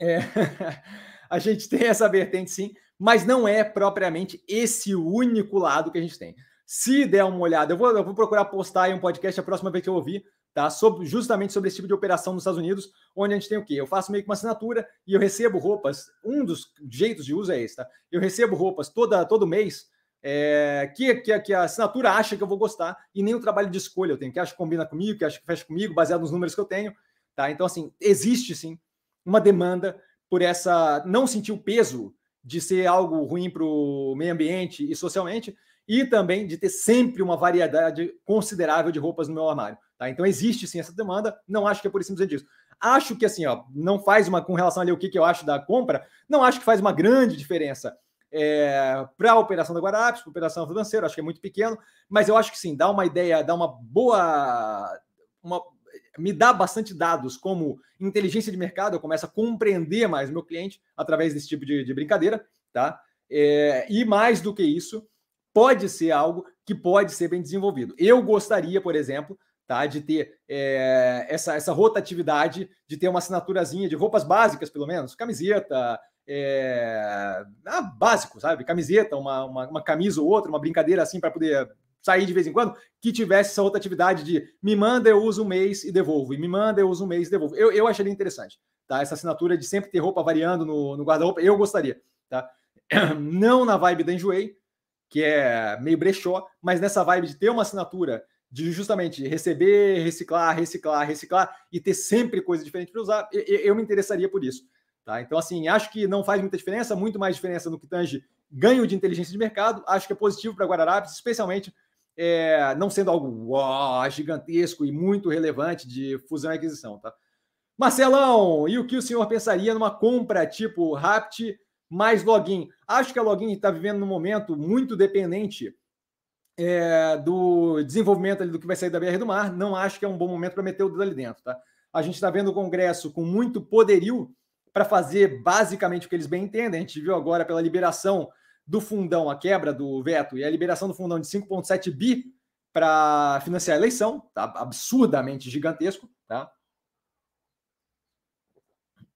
Speaker 1: É... a gente tem essa vertente sim, mas não é propriamente esse único lado que a gente tem. Se der uma olhada, eu vou, eu vou procurar postar aí um podcast a próxima vez que eu ouvir, tá? Sobre, justamente sobre esse tipo de operação nos Estados Unidos, onde a gente tem o quê? Eu faço meio que uma assinatura e eu recebo roupas. Um dos jeitos de uso é esse, tá? Eu recebo roupas toda, todo mês é, que, que, que, a assinatura acha que eu vou gostar e nem o trabalho de escolha eu tenho, que acha que combina comigo, que acha que fecha comigo, baseado nos números que eu tenho, tá? Então, assim, existe sim uma demanda por essa não sentir o peso de ser algo ruim para o meio ambiente e socialmente, e também de ter sempre uma variedade considerável de roupas no meu armário. Tá? Então existe sim essa demanda, não acho que é por isso dizer disso. Acho que assim, ó, não faz uma com relação ali o que, que eu acho da compra, não acho que faz uma grande diferença é, para a operação da Guarapes, para a operação financeira, acho que é muito pequeno, mas eu acho que sim, dá uma ideia, dá uma boa. Uma, me dá bastante dados como inteligência de mercado, eu começo a compreender mais o meu cliente através desse tipo de, de brincadeira, tá? É, e mais do que isso, pode ser algo que pode ser bem desenvolvido. Eu gostaria, por exemplo, tá, de ter é, essa, essa rotatividade, de ter uma assinaturazinha de roupas básicas, pelo menos, camiseta, é, ah, básico, sabe? Camiseta, uma, uma, uma, camisa ou outra, uma brincadeira assim para poder sair de vez em quando, que tivesse essa rotatividade de me manda, eu uso um mês e devolvo, e me manda, eu uso um mês e devolvo. Eu, eu acharia interessante, tá? Essa assinatura de sempre ter roupa variando no, no guarda-roupa, eu gostaria, tá? Não na vibe da Enjoei, que é meio brechó, mas nessa vibe de ter uma assinatura de justamente receber, reciclar, reciclar, reciclar e ter sempre coisa diferente para usar, eu, eu me interessaria por isso. Tá? Então, assim, acho que não faz muita diferença, muito mais diferença no que tange ganho de inteligência de mercado. Acho que é positivo para Guararapes, especialmente é, não sendo algo gigantesco e muito relevante de fusão e aquisição. Tá? Marcelão, e o que o senhor pensaria numa compra tipo Rapt mais login? Acho que a login está vivendo num momento muito dependente é, do desenvolvimento ali do que vai sair da BR do Mar. Não acho que é um bom momento para meter o dedo ali dentro. Tá? A gente está vendo o Congresso com muito poderio para fazer basicamente o que eles bem entendem. A gente viu agora pela liberação do fundão, a quebra do veto e a liberação do fundão de 5,7 bi para financiar a eleição, tá? absurdamente gigantesco. Tá?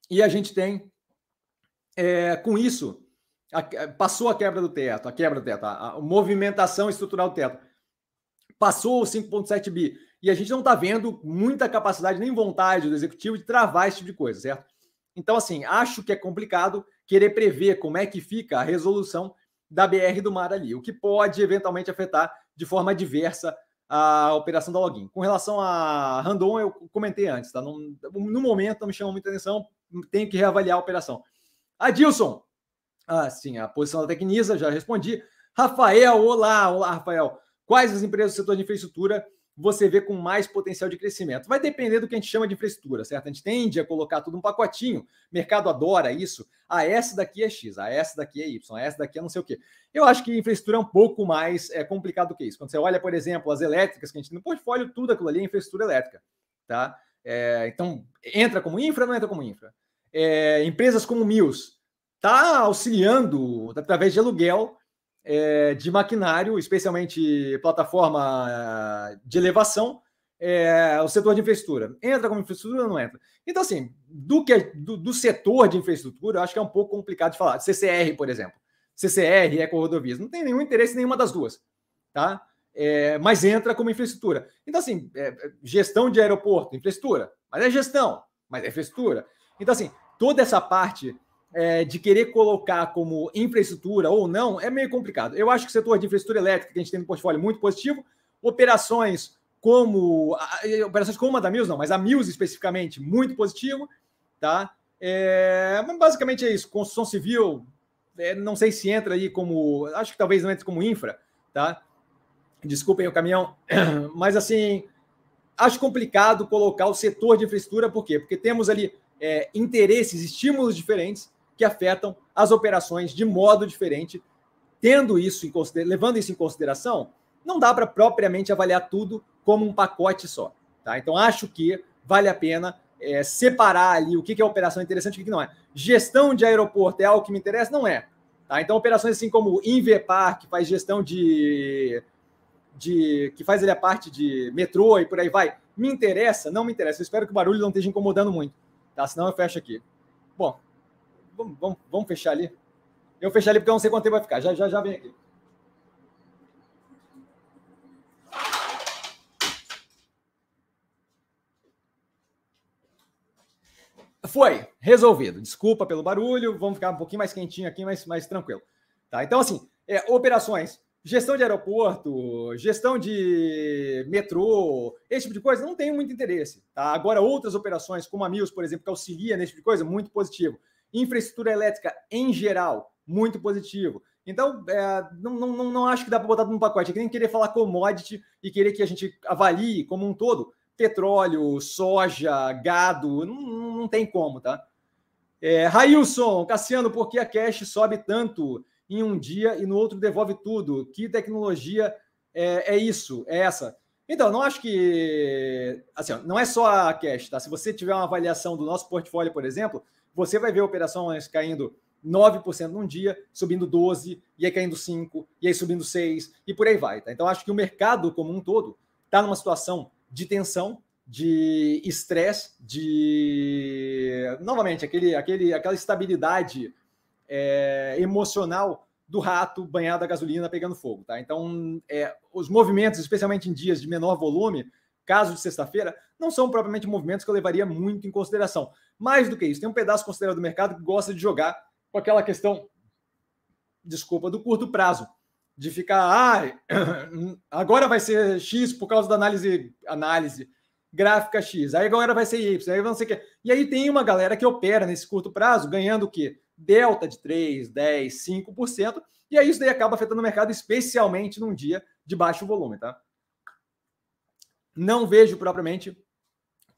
Speaker 1: E a gente tem, é, com isso, a, passou a quebra do teto, a quebra do teto, a, a movimentação estrutural do teto, passou o 5,7 bi. E a gente não está vendo muita capacidade nem vontade do executivo de travar esse tipo de coisa, certo? Então, assim, acho que é complicado querer prever como é que fica a resolução da BR do mar ali, o que pode eventualmente afetar de forma diversa a operação da login. Com relação a Randon, eu comentei antes, tá? No, no momento não me chama muita atenção, tenho que reavaliar a operação. Adilson, ah, sim, a posição da Tecnisa, já respondi. Rafael, olá, olá, Rafael. Quais as empresas do setor de infraestrutura você vê com mais potencial de crescimento. Vai depender do que a gente chama de infraestrutura, certo? A gente tende a colocar tudo um pacotinho. O mercado adora isso. Ah, essa daqui é X, ah, essa daqui é Y, essa daqui é não sei o quê. Eu acho que infraestrutura é um pouco mais é, complicado do que isso. Quando você olha, por exemplo, as elétricas que a gente tem no portfólio, tudo aquilo ali é infraestrutura elétrica, tá? É, então, entra como infra, não entra como infra. É, empresas como Mills tá auxiliando através de aluguel é, de maquinário, especialmente plataforma de elevação, é, o setor de infraestrutura. Entra como infraestrutura ou não entra? Então, assim, do, que, do, do, setor de infraestrutura, eu acho que é um pouco complicado de falar. CCR, por exemplo. CCR, Eco-Rodovias. Não tem nenhum interesse em nenhuma das duas. Tá? É, mas entra como infraestrutura. Então, assim, é, gestão de aeroporto, infraestrutura. Mas é gestão, mas é infraestrutura. Então, assim, toda essa parte é, de querer colocar como infraestrutura ou não é meio complicado. Eu acho que o setor de infraestrutura elétrica que a gente tem no portfólio é muito positivo. Operações como operações como a da Mills, não, mas a Mills especificamente, muito positivo, tá? É, basicamente é isso. Construção civil, é, não sei se entra aí como. Acho que talvez não entre como infra, tá? Desculpem o caminhão, mas assim, acho complicado colocar o setor de infraestrutura, por quê? Porque temos ali é, interesses, estímulos diferentes que afetam as operações de modo diferente. Tendo isso em levando isso em consideração, não dá para propriamente avaliar tudo como um pacote só. Tá? Então, acho que vale a pena é, separar ali o que, é operação interessante e o que, não é. Gestão de aeroporto é algo que me interessa? Não é. Tá? Então, operações assim como Invepar, que faz gestão de, de. que faz ele a parte de metrô e por aí vai, me interessa? Não me interessa. Eu espero que o barulho não esteja incomodando muito. Tá? Senão eu fecho aqui. Bom, vamos, vamos, vamos fechar ali. Eu fechar ali porque eu não sei quanto tempo vai ficar. Já, já, já vem aqui. Foi, resolvido. Desculpa pelo barulho, vamos ficar um pouquinho mais quentinho aqui, mais, mais tranquilo. Tá? Então, assim, é, operações, gestão de aeroporto, gestão de metrô, esse tipo de coisa, não tenho muito interesse. Tá? Agora, outras operações, como a Mills, por exemplo, que auxilia nesse tipo de coisa, muito positivo. Infraestrutura elétrica em geral, muito positivo. Então, é, não, não, não acho que dá para botar num pacote. É que nem querer falar commodity e querer que a gente avalie como um todo petróleo, soja, gado, não, não tem como, tá? É, Railson, Cassiano, por que a cash sobe tanto em um dia e no outro devolve tudo? Que tecnologia é, é isso? É essa? Então, não acho que. Assim, não é só a cash, tá? Se você tiver uma avaliação do nosso portfólio, por exemplo, você vai ver operações caindo 9% num dia, subindo 12%, e aí caindo 5%, e aí subindo 6%, e por aí vai. Tá? Então, acho que o mercado como um todo está numa situação de tensão, de estresse, de novamente aquele, aquele, aquela estabilidade é, emocional do rato banhado a gasolina pegando fogo, tá? Então, é, os movimentos, especialmente em dias de menor volume, caso de sexta-feira, não são propriamente movimentos que eu levaria muito em consideração. Mais do que isso, tem um pedaço considerado do mercado que gosta de jogar com aquela questão, desculpa, do curto prazo de ficar, ah, agora vai ser X por causa da análise, análise gráfica X, aí agora vai ser Y, aí não sei o quê. E aí tem uma galera que opera nesse curto prazo, ganhando o quê? Delta de 3, 10, 5%, e aí isso daí acaba afetando o mercado, especialmente num dia de baixo volume, tá? Não vejo propriamente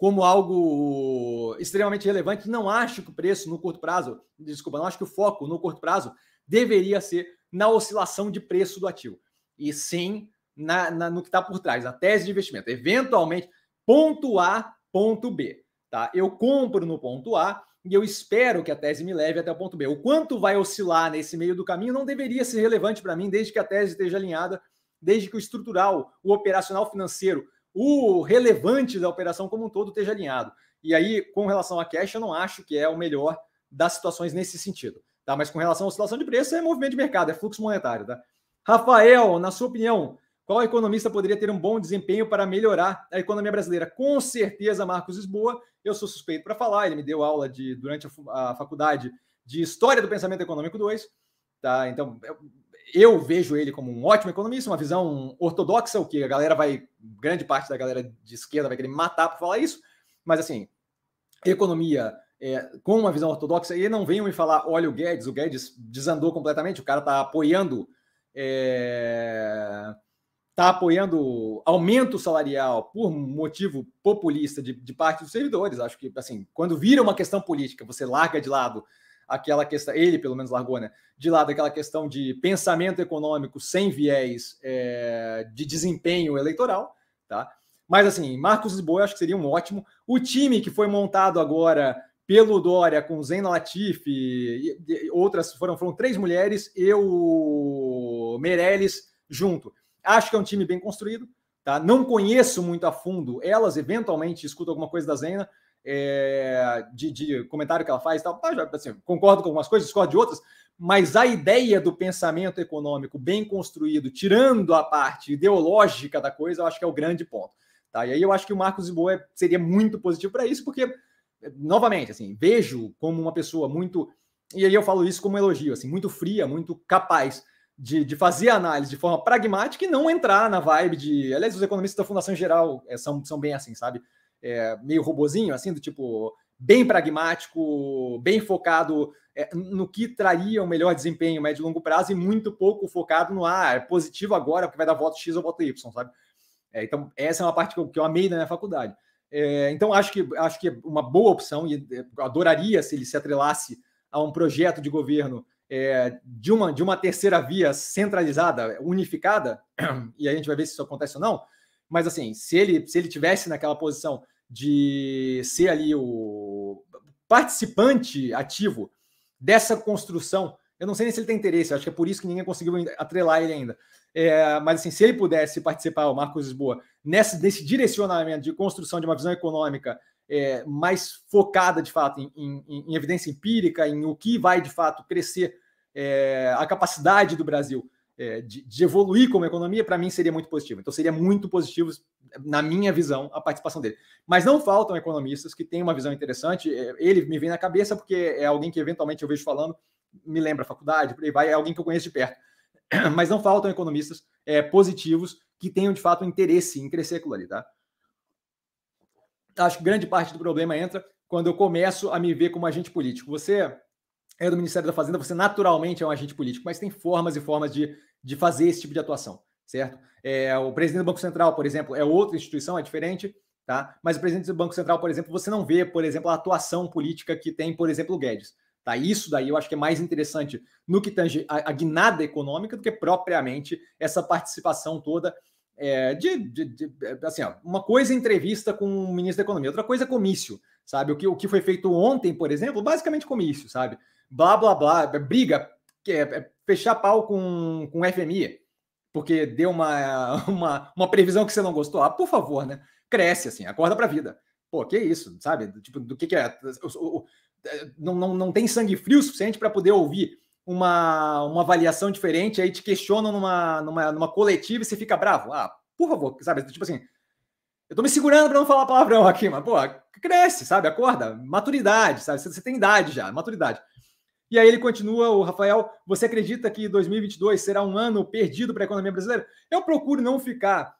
Speaker 1: como algo extremamente relevante, não acho que o preço no curto prazo, desculpa, não acho que o foco no curto prazo deveria ser na oscilação de preço do ativo, e sim na, na no que está por trás, na tese de investimento. Eventualmente, ponto A, ponto B. Tá? Eu compro no ponto A e eu espero que a tese me leve até o ponto B. O quanto vai oscilar nesse meio do caminho não deveria ser relevante para mim, desde que a tese esteja alinhada, desde que o estrutural, o operacional financeiro, o relevante da operação como um todo esteja alinhado. E aí, com relação a cash, eu não acho que é o melhor das situações nesse sentido. Tá? Mas com relação à oscilação de preço, é movimento de mercado, é fluxo monetário. Tá? Rafael, na sua opinião, qual economista poderia ter um bom desempenho para melhorar a economia brasileira? Com certeza, Marcos Lisboa. Eu sou suspeito para falar, ele me deu aula de, durante a, a faculdade de História do Pensamento Econômico 2. Tá? Então, eu, eu, vejo ele como um ótimo economista, uma visão ortodoxa, o que a galera vai, grande parte da galera de esquerda vai querer matar para falar isso, mas assim, economia é, com uma visão ortodoxa, e não venham me falar, olha o Guedes, o Guedes desandou completamente, o cara está apoiando é, tá apoiando aumento salarial por motivo populista de, de parte dos servidores. Acho que assim, quando vira uma questão política, você larga de lado aquela questão, ele pelo menos largou, né? De lado aquela questão de pensamento econômico sem viés é, de desempenho eleitoral, tá? Mas assim, Marcos Lisboa eu acho que seria um ótimo. O time que foi montado agora pelo Dória com Zena Latifi, e, e, outras foram, foram três mulheres, eu, Meirelles junto. Acho que é um time bem construído, tá? Não conheço muito a fundo elas, eventualmente escuto alguma coisa da Zena, é, de, de, comentário que ela faz tal. Assim, concordo com algumas coisas, discordo de outras, mas a ideia do pensamento econômico bem construído, tirando a parte ideológica da coisa, eu acho que é o grande ponto. Tá? E aí eu acho que o Marcos Lisboa seria muito positivo para isso, porque novamente, assim, vejo como uma pessoa muito, e aí eu falo isso como elogio, assim, muito fria, muito capaz de, de fazer análise de forma pragmática e não entrar na vibe de. Aliás, os economistas da Fundação Geral é, são, são bem assim, sabe? É, meio robozinho, assim, do tipo, bem pragmático, bem focado é, no que traria um melhor desempenho médio e longo prazo e muito pouco focado no ah, é positivo agora porque vai dar voto X ou voto Y, sabe? É, então, essa é uma parte que eu, que eu amei na minha faculdade. É, então, acho que, acho que é uma boa opção e é, adoraria se ele se atrelasse a um projeto de governo é, de, uma, de uma terceira via centralizada, unificada, e a gente vai ver se isso acontece ou não. Mas, assim, se ele, se ele tivesse naquela posição de ser ali o participante ativo dessa construção, eu não sei nem se ele tem interesse, acho que é por isso que ninguém conseguiu atrelar ele ainda. É, mas assim, se ele pudesse participar, o Marcos Lisboa, nesse, nesse direcionamento de construção de uma visão econômica é, mais focada, de fato, em, em, em, evidência empírica, em o que vai, de fato, crescer é, a capacidade do Brasil é, de, de, evoluir como economia, para mim seria muito positivo. Então, seria muito positivo, na minha visão, a participação dele. Mas não faltam economistas que têm uma visão interessante. É, ele me vem na cabeça porque é alguém que, eventualmente, eu vejo falando, me lembra a faculdade, por aí vai, é alguém que eu conheço de perto. Mas não faltam economistas é, positivos que tenham, de fato, interesse em crescer aquilo ali, tá? acho que grande parte do problema entra quando eu começo a me ver como agente político. Você é do Ministério da Fazenda, você naturalmente é um agente político, mas tem formas e formas de, de fazer esse tipo de atuação, certo? É, o presidente do Banco Central, por exemplo, é outra instituição, é diferente, tá? Mas o presidente do Banco Central, por exemplo, você não vê, por exemplo, a atuação política que tem, por exemplo, o Guedes. Tá? Isso daí eu acho que é mais interessante no que tange a, guinada econômica do que propriamente essa participação toda é, de, de, de, assim, ó, uma coisa é entrevista com o ministro da Economia, outra coisa é comício, sabe? O que, o que foi feito ontem, por exemplo, basicamente comício, sabe? Blá, blá, blá, briga, que é, é fechar pau com, com o FMI, porque deu uma, uma, uma previsão que você não gostou. Ah, por favor, né? Cresce, assim, acorda pra vida. Pô, que isso, sabe? Tipo, do que, que é? O, o, não, não, não tem sangue frio suficiente para poder ouvir uma, uma avaliação diferente, aí te questionam numa, numa, numa coletiva e você fica bravo. Ah, por favor, sabe? Tipo assim, eu tô me segurando para não falar palavrão aqui, mas, pô, cresce, sabe? Acorda, maturidade, sabe? Você, você tem idade já, maturidade. E aí ele continua, o Rafael, você acredita que 2022 será um ano perdido para a economia brasileira? Eu procuro não ficar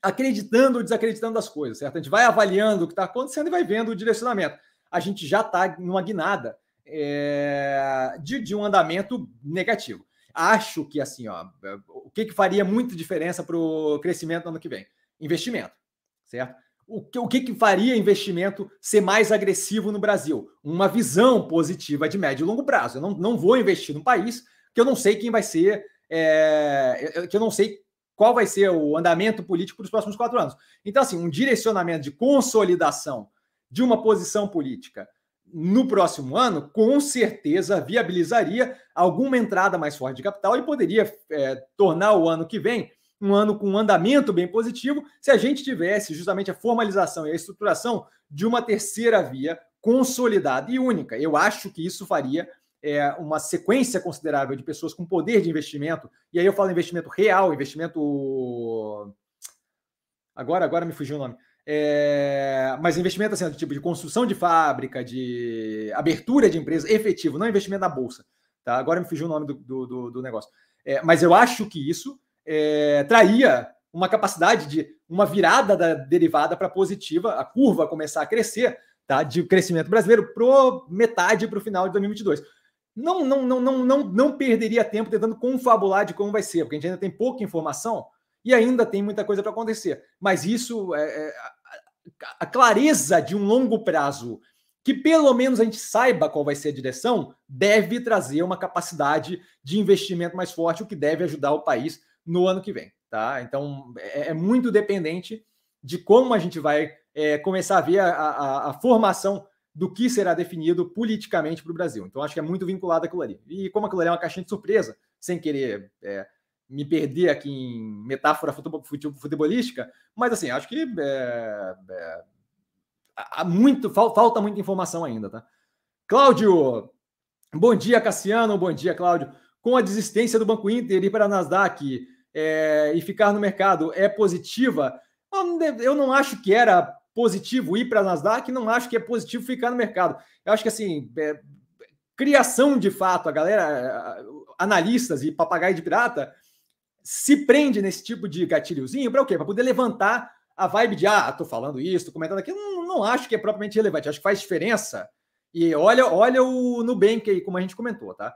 Speaker 1: acreditando ou desacreditando das coisas, certo? A gente vai avaliando o que está acontecendo e vai vendo o direcionamento. A gente já está numa guinada é, de, de um andamento negativo. Acho que assim, ó, o que, que faria muita diferença para o crescimento no ano que vem? Investimento, certo? O que, o que, que faria investimento ser mais agressivo no Brasil? Uma visão positiva de médio e longo prazo. Eu não, não vou investir num país que eu não sei quem vai ser, é, que eu não sei qual vai ser o andamento político para os próximos quatro anos. Então, assim, um direcionamento de consolidação de uma posição política no próximo ano, com certeza viabilizaria alguma entrada mais forte de capital e poderia é, tornar o ano que vem um ano com um andamento bem positivo se a gente tivesse justamente a formalização e a estruturação de uma terceira via consolidada e única. Eu acho que isso faria é, uma sequência considerável de pessoas com poder de investimento, e aí eu falo investimento real, investimento. Agora, agora me fugiu o nome é, mas investimento assim, do tipo de construção de fábrica, de abertura de empresa efetivo, não investimento na bolsa. Tá? Agora me fugiu o nome do, do, do negócio. É, mas eu acho que isso é, traria uma capacidade de uma virada da derivada para positiva, a curva começar a crescer, tá? De crescimento brasileiro pro metade para o final de 2022. Não, não, não, não, não, não perderia tempo tentando confabular de como vai ser, porque a gente ainda tem pouca informação e ainda tem muita coisa para acontecer. Mas isso é, é a clareza de um longo prazo, que pelo menos a gente saiba qual vai ser a direção, deve trazer uma capacidade de investimento mais forte, o que deve ajudar o país no ano que vem. Tá? Então é, é muito dependente de como a gente vai é, começar a ver a, a, a, formação do que será definido politicamente para o Brasil. Então acho que é muito vinculado àquilo ali. E como aquilo ali é uma caixinha de surpresa, sem querer é, me perder aqui em metáfora futebolística, mas assim, acho que é, é, há muito, falta muita informação ainda, tá? Cláudio, bom dia, Cassiano, bom dia, Cláudio. Com a desistência do Banco Inter ir para a Nasdaq é, e ficar no mercado é positiva? Eu não acho que era positivo ir para a Nasdaq, não acho que é positivo ficar no mercado. Eu acho que assim, é, criação de fato, a galera, analistas e papagaio de pirata, se prende nesse tipo de gatilhozinho para o quê? Para poder levantar a vibe de, ah, tô falando isso, tô comentando aqui. Não, não acho que é propriamente relevante, acho que faz diferença. E olha, olha o Nubank aí, como a gente comentou, tá?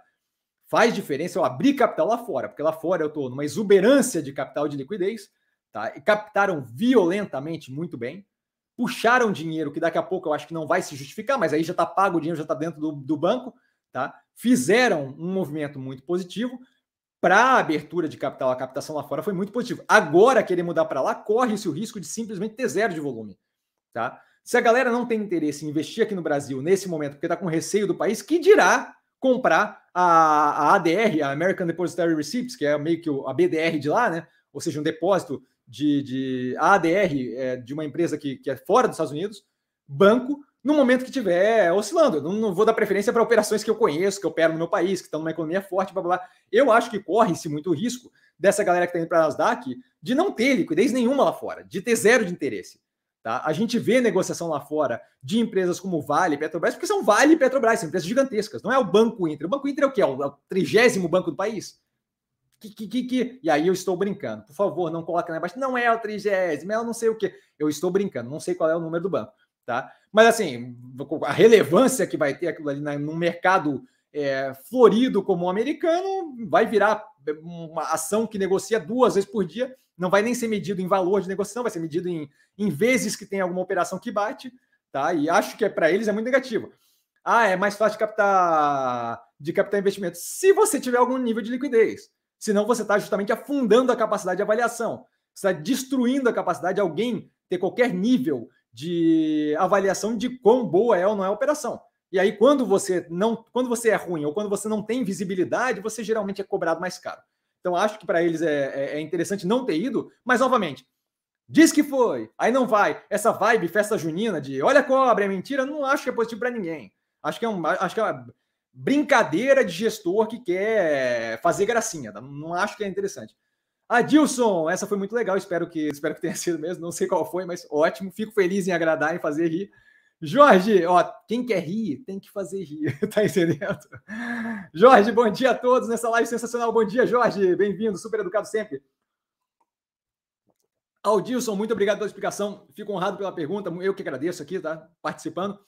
Speaker 1: Faz diferença eu abrir capital lá fora, porque lá fora eu tô numa exuberância de capital de liquidez, tá? E captaram violentamente muito bem, puxaram dinheiro que daqui a pouco eu acho que não vai se justificar, mas aí já tá pago o dinheiro, já tá dentro do, do banco, tá? Fizeram um movimento muito positivo, para a abertura de capital, a captação lá fora foi muito positivo. Agora, querer mudar para lá, corre-se o risco de simplesmente ter zero de volume. Tá? Se a galera não tem interesse em investir aqui no Brasil nesse momento, porque está com receio do país, que dirá comprar a, a, ADR, a American Depositary Receipts, que é meio que a BDR de lá, né? ou seja, um depósito de, de ADR é, de uma empresa que, que é fora dos Estados Unidos, banco no momento que estiver oscilando. Eu não, não, vou dar preferência para operações que eu conheço, que opero no meu país, que estão numa economia forte, blá, blá, blá. Eu acho que corre-se muito risco dessa galera que está indo para a Nasdaq de não ter liquidez nenhuma lá fora, de ter zero de interesse. Tá? A gente vê negociação lá fora de empresas como Vale, Petrobras, porque são Vale e Petrobras, são empresas gigantescas. Não é o Banco Inter. O Banco Inter é o quê? É o é trigésimo banco do país. Que, que, que, que, E aí eu estou brincando. Por favor, não coloque na embaixo. Não é o trigésimo, é eu não sei o quê. Eu estou brincando, não sei qual é o número do banco. Tá? Mas assim, a relevância que vai ter aquilo ali no mercado é, florido como o americano vai virar uma ação que negocia duas vezes por dia, não vai nem ser medido em valor de negociação, vai ser medido em, em vezes que tem alguma operação que bate, tá? E acho que é, para eles é muito negativo. Ah, é mais fácil de captar de captar investimento se você tiver algum nível de liquidez. Senão você está justamente afundando a capacidade de avaliação. Você está destruindo a capacidade de alguém ter qualquer nível de avaliação de quão boa é ou não é a operação. E aí, quando você não, quando você é ruim ou quando você não tem visibilidade, você geralmente é cobrado mais caro. Então, acho que para eles é, é, é, interessante não ter ido, mas novamente, diz que foi, aí não vai. Essa vibe, festa junina de olha a cobra, é mentira, não acho que é positivo para ninguém. Acho que é um, acho que é uma brincadeira de gestor que quer fazer gracinha. Tá? Não acho que é interessante. Adilson, essa foi muito legal, espero que, espero que tenha sido mesmo, não sei qual foi, mas ótimo, fico feliz em agradar, em fazer rir. Jorge, ó, quem quer rir tem que fazer rir, tá entendendo? Jorge, bom dia a todos nessa live sensacional. Bom dia, Jorge, bem-vindo, super educado sempre. Aldilson, muito obrigado pela explicação. Fico honrado pela pergunta. Eu que agradeço aqui, tá? Participando.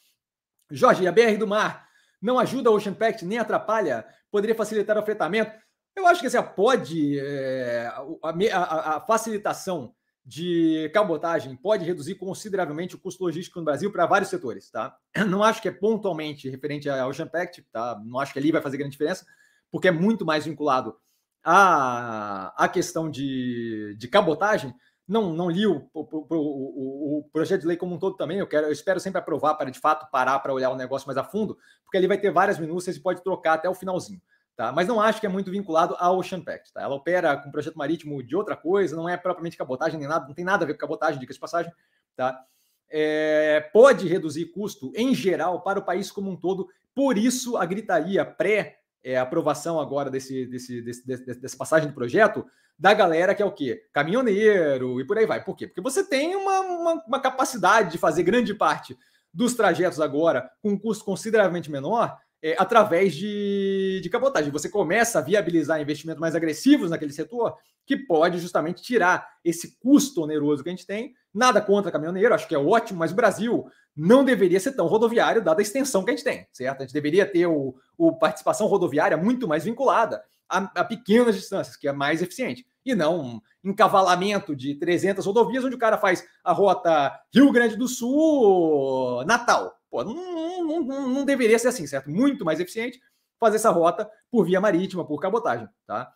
Speaker 1: Jorge, a BR do Mar não ajuda o Ocean Pact, nem atrapalha? Poderia facilitar o fretamento? Eu acho que assim, pode. É, a, a, a facilitação de cabotagem pode reduzir consideravelmente o custo logístico no Brasil para vários setores, tá? Não acho que é pontualmente referente ao Ocean Pact, tá? Não acho que ali vai fazer grande diferença, porque é muito mais vinculado à, à questão de, de cabotagem. Não, não li o, o, o, o, projeto de lei como um todo também. Eu quero, eu espero sempre aprovar para de fato parar para olhar o negócio mais a fundo, porque ali vai ter várias minúcias e pode trocar até o finalzinho. Tá? Mas não acho que é muito vinculado ao Ocean Pact. Tá? Ela opera com projeto marítimo de outra coisa, não é propriamente cabotagem nem nada, não tem nada a ver com cabotagem, dicas de passagem. Tá? É, pode reduzir custo em geral para o país como um todo, por isso a gritaria pré-aprovação agora desse, desse, desse, desse, dessa passagem do projeto da galera que é o quê? Caminhoneiro e por aí vai. Por quê? Porque você tem uma, uma, uma capacidade de fazer grande parte dos trajetos agora com um custo consideravelmente menor é, através de, de cabotagem. Você começa a viabilizar investimentos mais agressivos naquele setor, que pode justamente tirar esse custo oneroso que a gente tem. Nada contra caminhoneiro, acho que é ótimo, mas o Brasil não deveria ser tão rodoviário, dada a extensão que a gente tem, certo? A gente deveria ter o, o participação rodoviária muito mais vinculada a, a pequenas distâncias, que é mais eficiente e não um encavalamento de 300 rodovias, onde o cara faz a rota Rio Grande do Sul, Natal. Pô, não, não, não, não deveria ser assim, certo? Muito mais eficiente fazer essa rota por via marítima, por cabotagem, tá?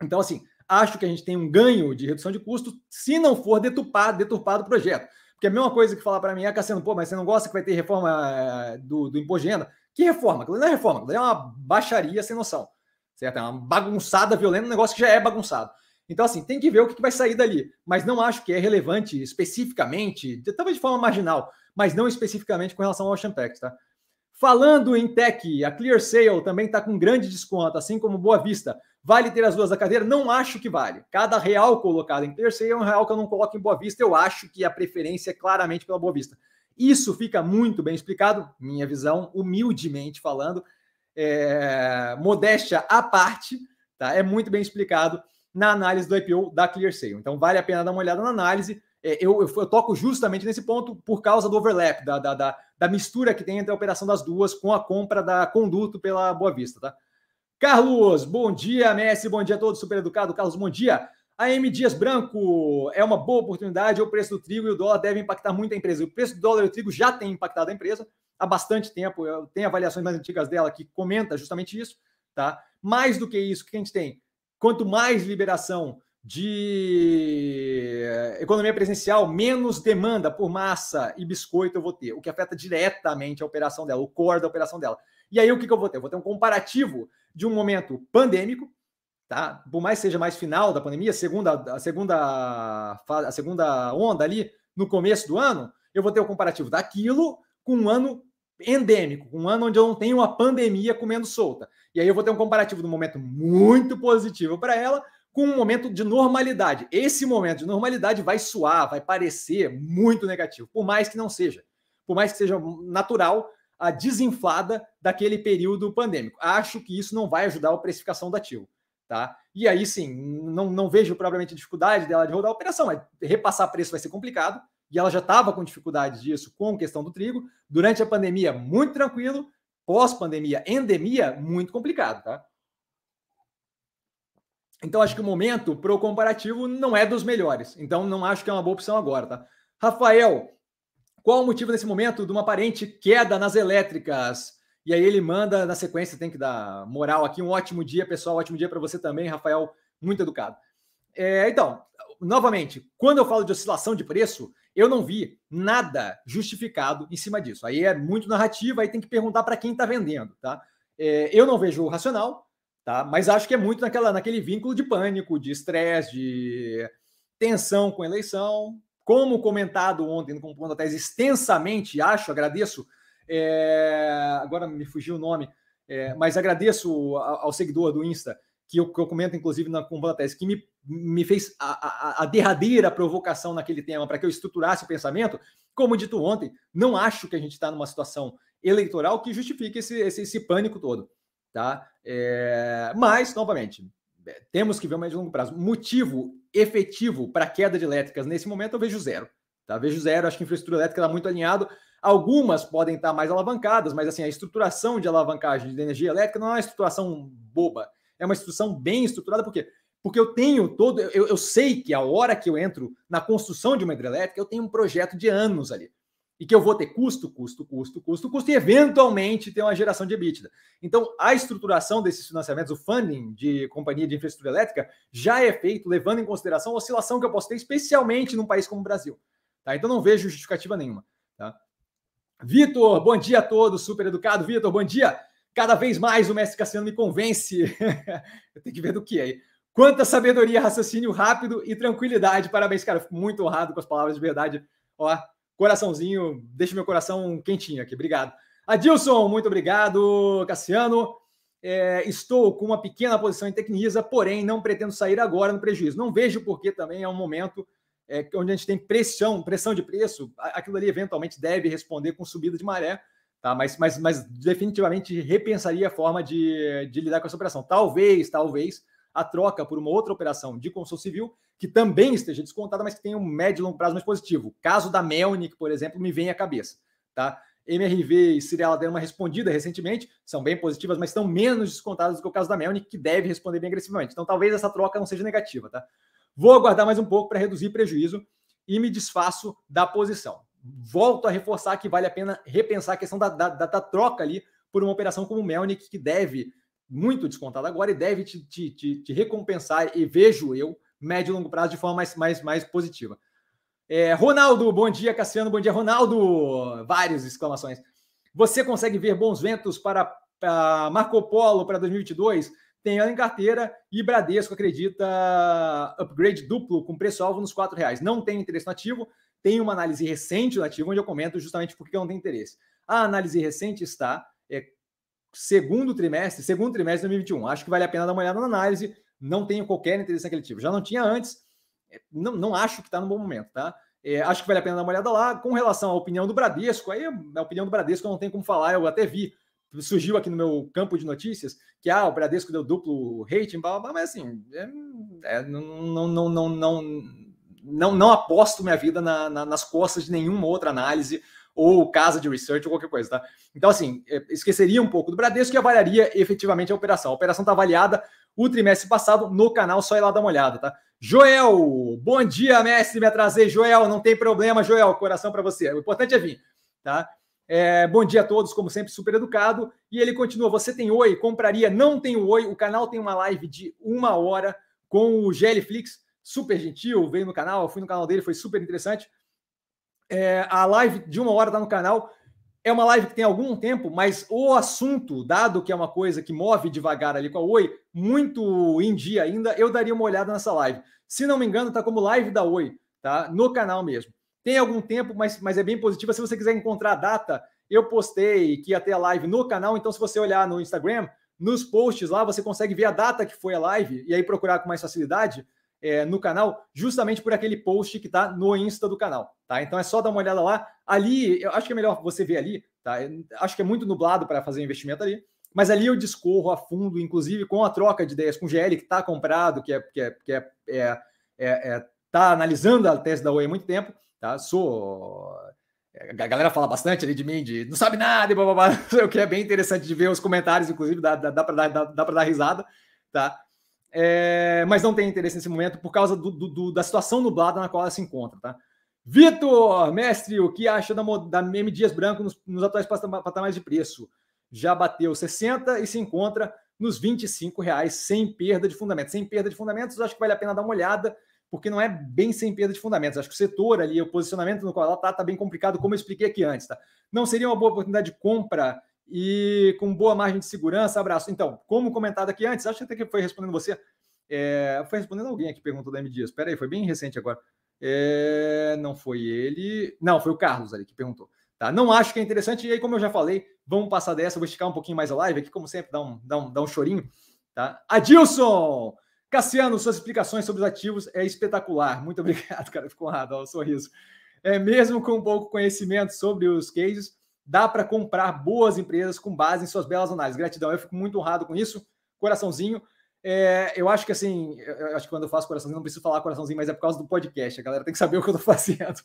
Speaker 1: Então, assim, acho que a gente tem um ganho de redução de custos se não for deturpado, deturpado o projeto. Porque a mesma coisa que falar para mim é, Cassiano, pô, mas você não gosta que vai ter reforma eh, do, do renda? Que reforma? Não é reforma, é uma baixaria sem noção. Certo? É uma bagunçada violenta, um negócio que já é bagunçado. Então, assim, tem que ver o que vai sair dali. Mas não acho que é relevante especificamente, talvez de forma marginal, mas não especificamente com relação ao Ocean tá? Falando em tech, a Clear Sale também está com grande desconto, assim como Boa Vista. Vale ter as duas da cadeira? Não acho que vale. Cada real colocado em Clear Sale é um real que eu não coloco em Boa Vista. Eu acho que a preferência é claramente pela Boa Vista. Isso fica muito bem explicado, minha visão, humildemente falando, é, modéstia à parte, tá? É muito bem explicado na análise do IPO da ClearSale. Então, vale a pena dar uma olhada na análise. É, eu, eu, eu, toco justamente nesse ponto por causa do overlap, da, da, da, da, mistura que tem entre a operação das duas com a compra da Conduto pela Boa Vista, tá? Carlos, bom dia, Messi, bom dia a todos, super educado. Carlos, bom dia. A M Dias Branco é uma boa oportunidade, o preço do trigo e o dólar devem impactar muito a empresa. O preço do dólar e o trigo já tem impactado a empresa há bastante tempo. Eu tenho avaliações mais antigas dela que comenta justamente isso, tá? Mais do que isso, o que a gente tem? Quanto mais liberação de economia presencial, menos demanda por massa e biscoito eu vou ter, o que afeta diretamente a operação dela, o core da operação dela. E aí o que, que eu vou ter? Eu vou ter um comparativo de um momento pandêmico, tá? Por mais seja mais final da pandemia, segunda, a segunda a segunda onda ali no começo do ano, eu vou ter o comparativo daquilo com um ano endêmico, um ano onde eu não tenho uma pandemia comendo solta. E aí eu vou ter um comparativo um momento muito positivo para ela com um momento de normalidade. Esse momento de normalidade vai soar, vai parecer muito negativo, por mais que não seja. Por mais que seja natural a desinflada daquele período pandêmico. Acho que isso não vai ajudar a precificação do ativo. Tá? E aí sim, não, não vejo propriamente dificuldade dela de rodar a operação, mas repassar preço vai ser complicado, e ela já estava com dificuldade disso com questão do trigo. Durante a pandemia, muito tranquilo, pós-pandemia, endemia, muito complicado, tá? Então, acho que o momento para o comparativo não é dos melhores. Então, não acho que é uma boa opção agora, tá? Rafael, qual o motivo nesse momento de uma aparente queda nas elétricas? E aí ele manda na sequência, tem que dar moral aqui. Um ótimo dia, pessoal. Ótimo dia para você também, Rafael. Muito educado. É, então, novamente, quando eu falo de oscilação de preço, eu não vi nada justificado em cima disso. Aí é muito narrativa, aí tem que perguntar para quem está vendendo, tá? É, eu não vejo o racional, tá? Mas acho que é muito naquela, naquele vínculo de pânico, de estresse, de tensão com eleição. Como comentado ontem no Compondo Tese extensamente, acho, agradeço. É, agora me fugiu o nome, é, mas agradeço ao, seguidor do Insta que eu, que eu comento, inclusive, na Combatese, que me, me fez a, a, a derradeira provocação naquele tema para que eu estruturasse o pensamento. Como dito ontem, não acho que a gente está numa situação eleitoral que justifique esse, esse, esse pânico todo. Tá? É, mas, novamente, é, temos que ver o médio e longo prazo. Motivo efetivo para queda de elétricas nesse momento eu vejo zero. Tá? Vejo zero, acho que a infraestrutura elétrica está muito alinhado. Algumas podem estar mais alavancadas, mas assim, a estruturação de alavancagem de energia elétrica não é uma estruturação boba é uma instituição bem estruturada, por quê? Porque eu tenho todo, eu, eu sei que a hora que eu entro na construção de uma hidrelétrica, eu tenho um projeto de anos ali. E que eu vou ter custo, custo, custo, custo, custo, e eventualmente ter uma geração de EBITDA. Então, a estruturação desses financiamentos, o funding de companhia de infraestrutura elétrica, já é feito levando em consideração a oscilação que eu posso ter, especialmente num país como o Brasil. Tá? Então, não vejo justificativa nenhuma. Tá? Vitor, bom dia a todos, super educado. Vitor, bom dia. Cada vez mais o mestre Cassiano me convence. eu tenho que ver do que aí. Quanta sabedoria, raciocínio rápido e tranquilidade. Parabéns, cara. fico muito honrado com as palavras de verdade. Ó, coraçãozinho, deixa meu coração quentinho aqui. Obrigado. Adilson, muito obrigado. Cassiano, é, estou com uma pequena posição em Tecnisa, porém não pretendo sair agora no prejuízo. Não vejo porque também é um momento é, onde a gente tem pressão, pressão de preço. Aquilo ali eventualmente deve responder com subida de maré. Tá? Mas, mas, mas definitivamente repensaria a forma de, de lidar com essa operação. Talvez, talvez, a troca por uma outra operação de construção civil que também esteja descontada, mas que tenha um médio e longo prazo mais positivo. Caso da Melnick, por exemplo, me vem à cabeça. Tá? MRV e Cirela deram uma respondida recentemente, são bem positivas, mas estão menos descontadas do que o caso da Melnick, que deve responder bem agressivamente. Então, talvez essa troca não seja negativa. Tá? Vou aguardar mais um pouco para reduzir prejuízo e me desfaço da posição volto a reforçar que vale a pena repensar a questão da, da, da troca ali por uma operação como o Melnick, que deve, muito descontado agora, e deve te, te, te, te, recompensar, e vejo eu, médio e longo prazo, de forma mais, mais, mais positiva. É, Ronaldo, bom dia, Cassiano, bom dia, Ronaldo. Várias exclamações. Você consegue ver bons ventos para, para Marco Polo para 2022? Tem ela em carteira e Bradesco acredita upgrade duplo com preço-alvo nos R$ reais. Não tem interesse no ativo, tem uma análise recente do ativo, onde eu comento justamente porque eu não tenho interesse. A análise recente está é, segundo trimestre, segundo trimestre de 2021. Acho que vale a pena dar uma olhada na análise. Não tenho qualquer interesse naquele ativo. Já não tinha antes. É, não, não acho que está no bom momento, tá? É, acho que vale a pena dar uma olhada lá. Com relação à opinião do Bradesco, aí a opinião do Bradesco eu não tenho como falar. Eu até vi, surgiu aqui no meu campo de notícias que ah, o Bradesco deu duplo rating, blá, blá, mas assim, é, é, não, não, não, não, não não, não aposto minha vida na, na, nas costas de nenhuma outra análise ou casa de research ou qualquer coisa, tá? Então, assim, é, esqueceria um pouco do Bradesco e avaliaria efetivamente a operação. A operação está avaliada o trimestre passado no canal, só ir lá dar uma olhada, tá? Joel, bom dia, mestre, me atrasei. Joel, não tem problema, Joel, coração para você. O importante é vir, tá? É, bom dia a todos, como sempre, super educado. E ele continua: você tem oi? Compraria? Não tem oi. O canal tem uma live de uma hora com o Geliflix super gentil, veio no canal, fui no canal dele, foi super interessante. É, a live de uma hora está no canal. É uma live que tem algum tempo, mas o assunto, dado que é uma coisa que move devagar ali com a Oi, muito em dia ainda, eu daria uma olhada nessa live. Se não me engano, tá como live da Oi, tá? No canal mesmo. Tem algum tempo, mas, mas é bem positiva. Se você quiser encontrar a data, eu postei que ia ter a live no canal. Então, se você olhar no Instagram, nos posts lá, você consegue ver a data que foi a live e aí procurar com mais facilidade é, no canal, justamente por aquele post que está no Insta do canal. Tá? Então é só dar uma olhada lá. Ali, eu acho que é melhor você ver ali, tá? Eu acho que é muito nublado para fazer investimento ali. Mas ali eu discorro a fundo, inclusive com a troca de ideias com o GL, que está comprado, que é, que é, que é, é, é, é tá analisando a tese da Oi há muito tempo, tá? Sou a galera fala bastante ali de mim, de não sabe nada, e blá, blá, blá, o que é bem interessante de ver os comentários, inclusive, dá, dá, dá para dar, dá, dá dar risada, tá? É, mas não tem interesse nesse momento por causa do, do, da situação nublada na qual ela se encontra, tá? Vitor, mestre, o que acha da, da M Dias Branco nos, nos atuais patamares de preço? Já bateu 60 e se encontra nos 25 reais sem perda de fundamentos. Sem perda de fundamentos, acho que vale a pena dar uma olhada porque não é bem sem perda de fundamentos. Acho que o setor ali, o posicionamento no qual ela está, está bem complicado, como eu expliquei aqui antes. Tá? Não seria uma boa oportunidade de compra e com boa margem de segurança? Abraço. Então, como comentado aqui antes, acho que até que foi respondendo você. É, foi respondendo alguém aqui perguntou da M Dias. Espera aí, foi bem recente agora. É, não foi ele. Não, foi o Carlos ali que perguntou. Tá? Não acho que é interessante. E aí, como eu já falei, vamos passar dessa. Vou esticar um pouquinho mais a live aqui, como sempre, dá um, dá um, dá um chorinho. Tá? Adilson! Cassiano, suas explicações sobre os ativos é espetacular. Muito obrigado, cara. Ficou honrado, ó, o sorriso. É, mesmo com pouco conhecimento sobre os cases, dá para comprar boas empresas com base em suas belas análises. Gratidão, eu fico muito honrado com isso. Coraçãozinho. É, eu acho que assim, eu acho que quando eu faço coraçãozinho, não preciso falar coraçãozinho, mas é por causa do podcast. A galera tem que saber o que eu estou fazendo.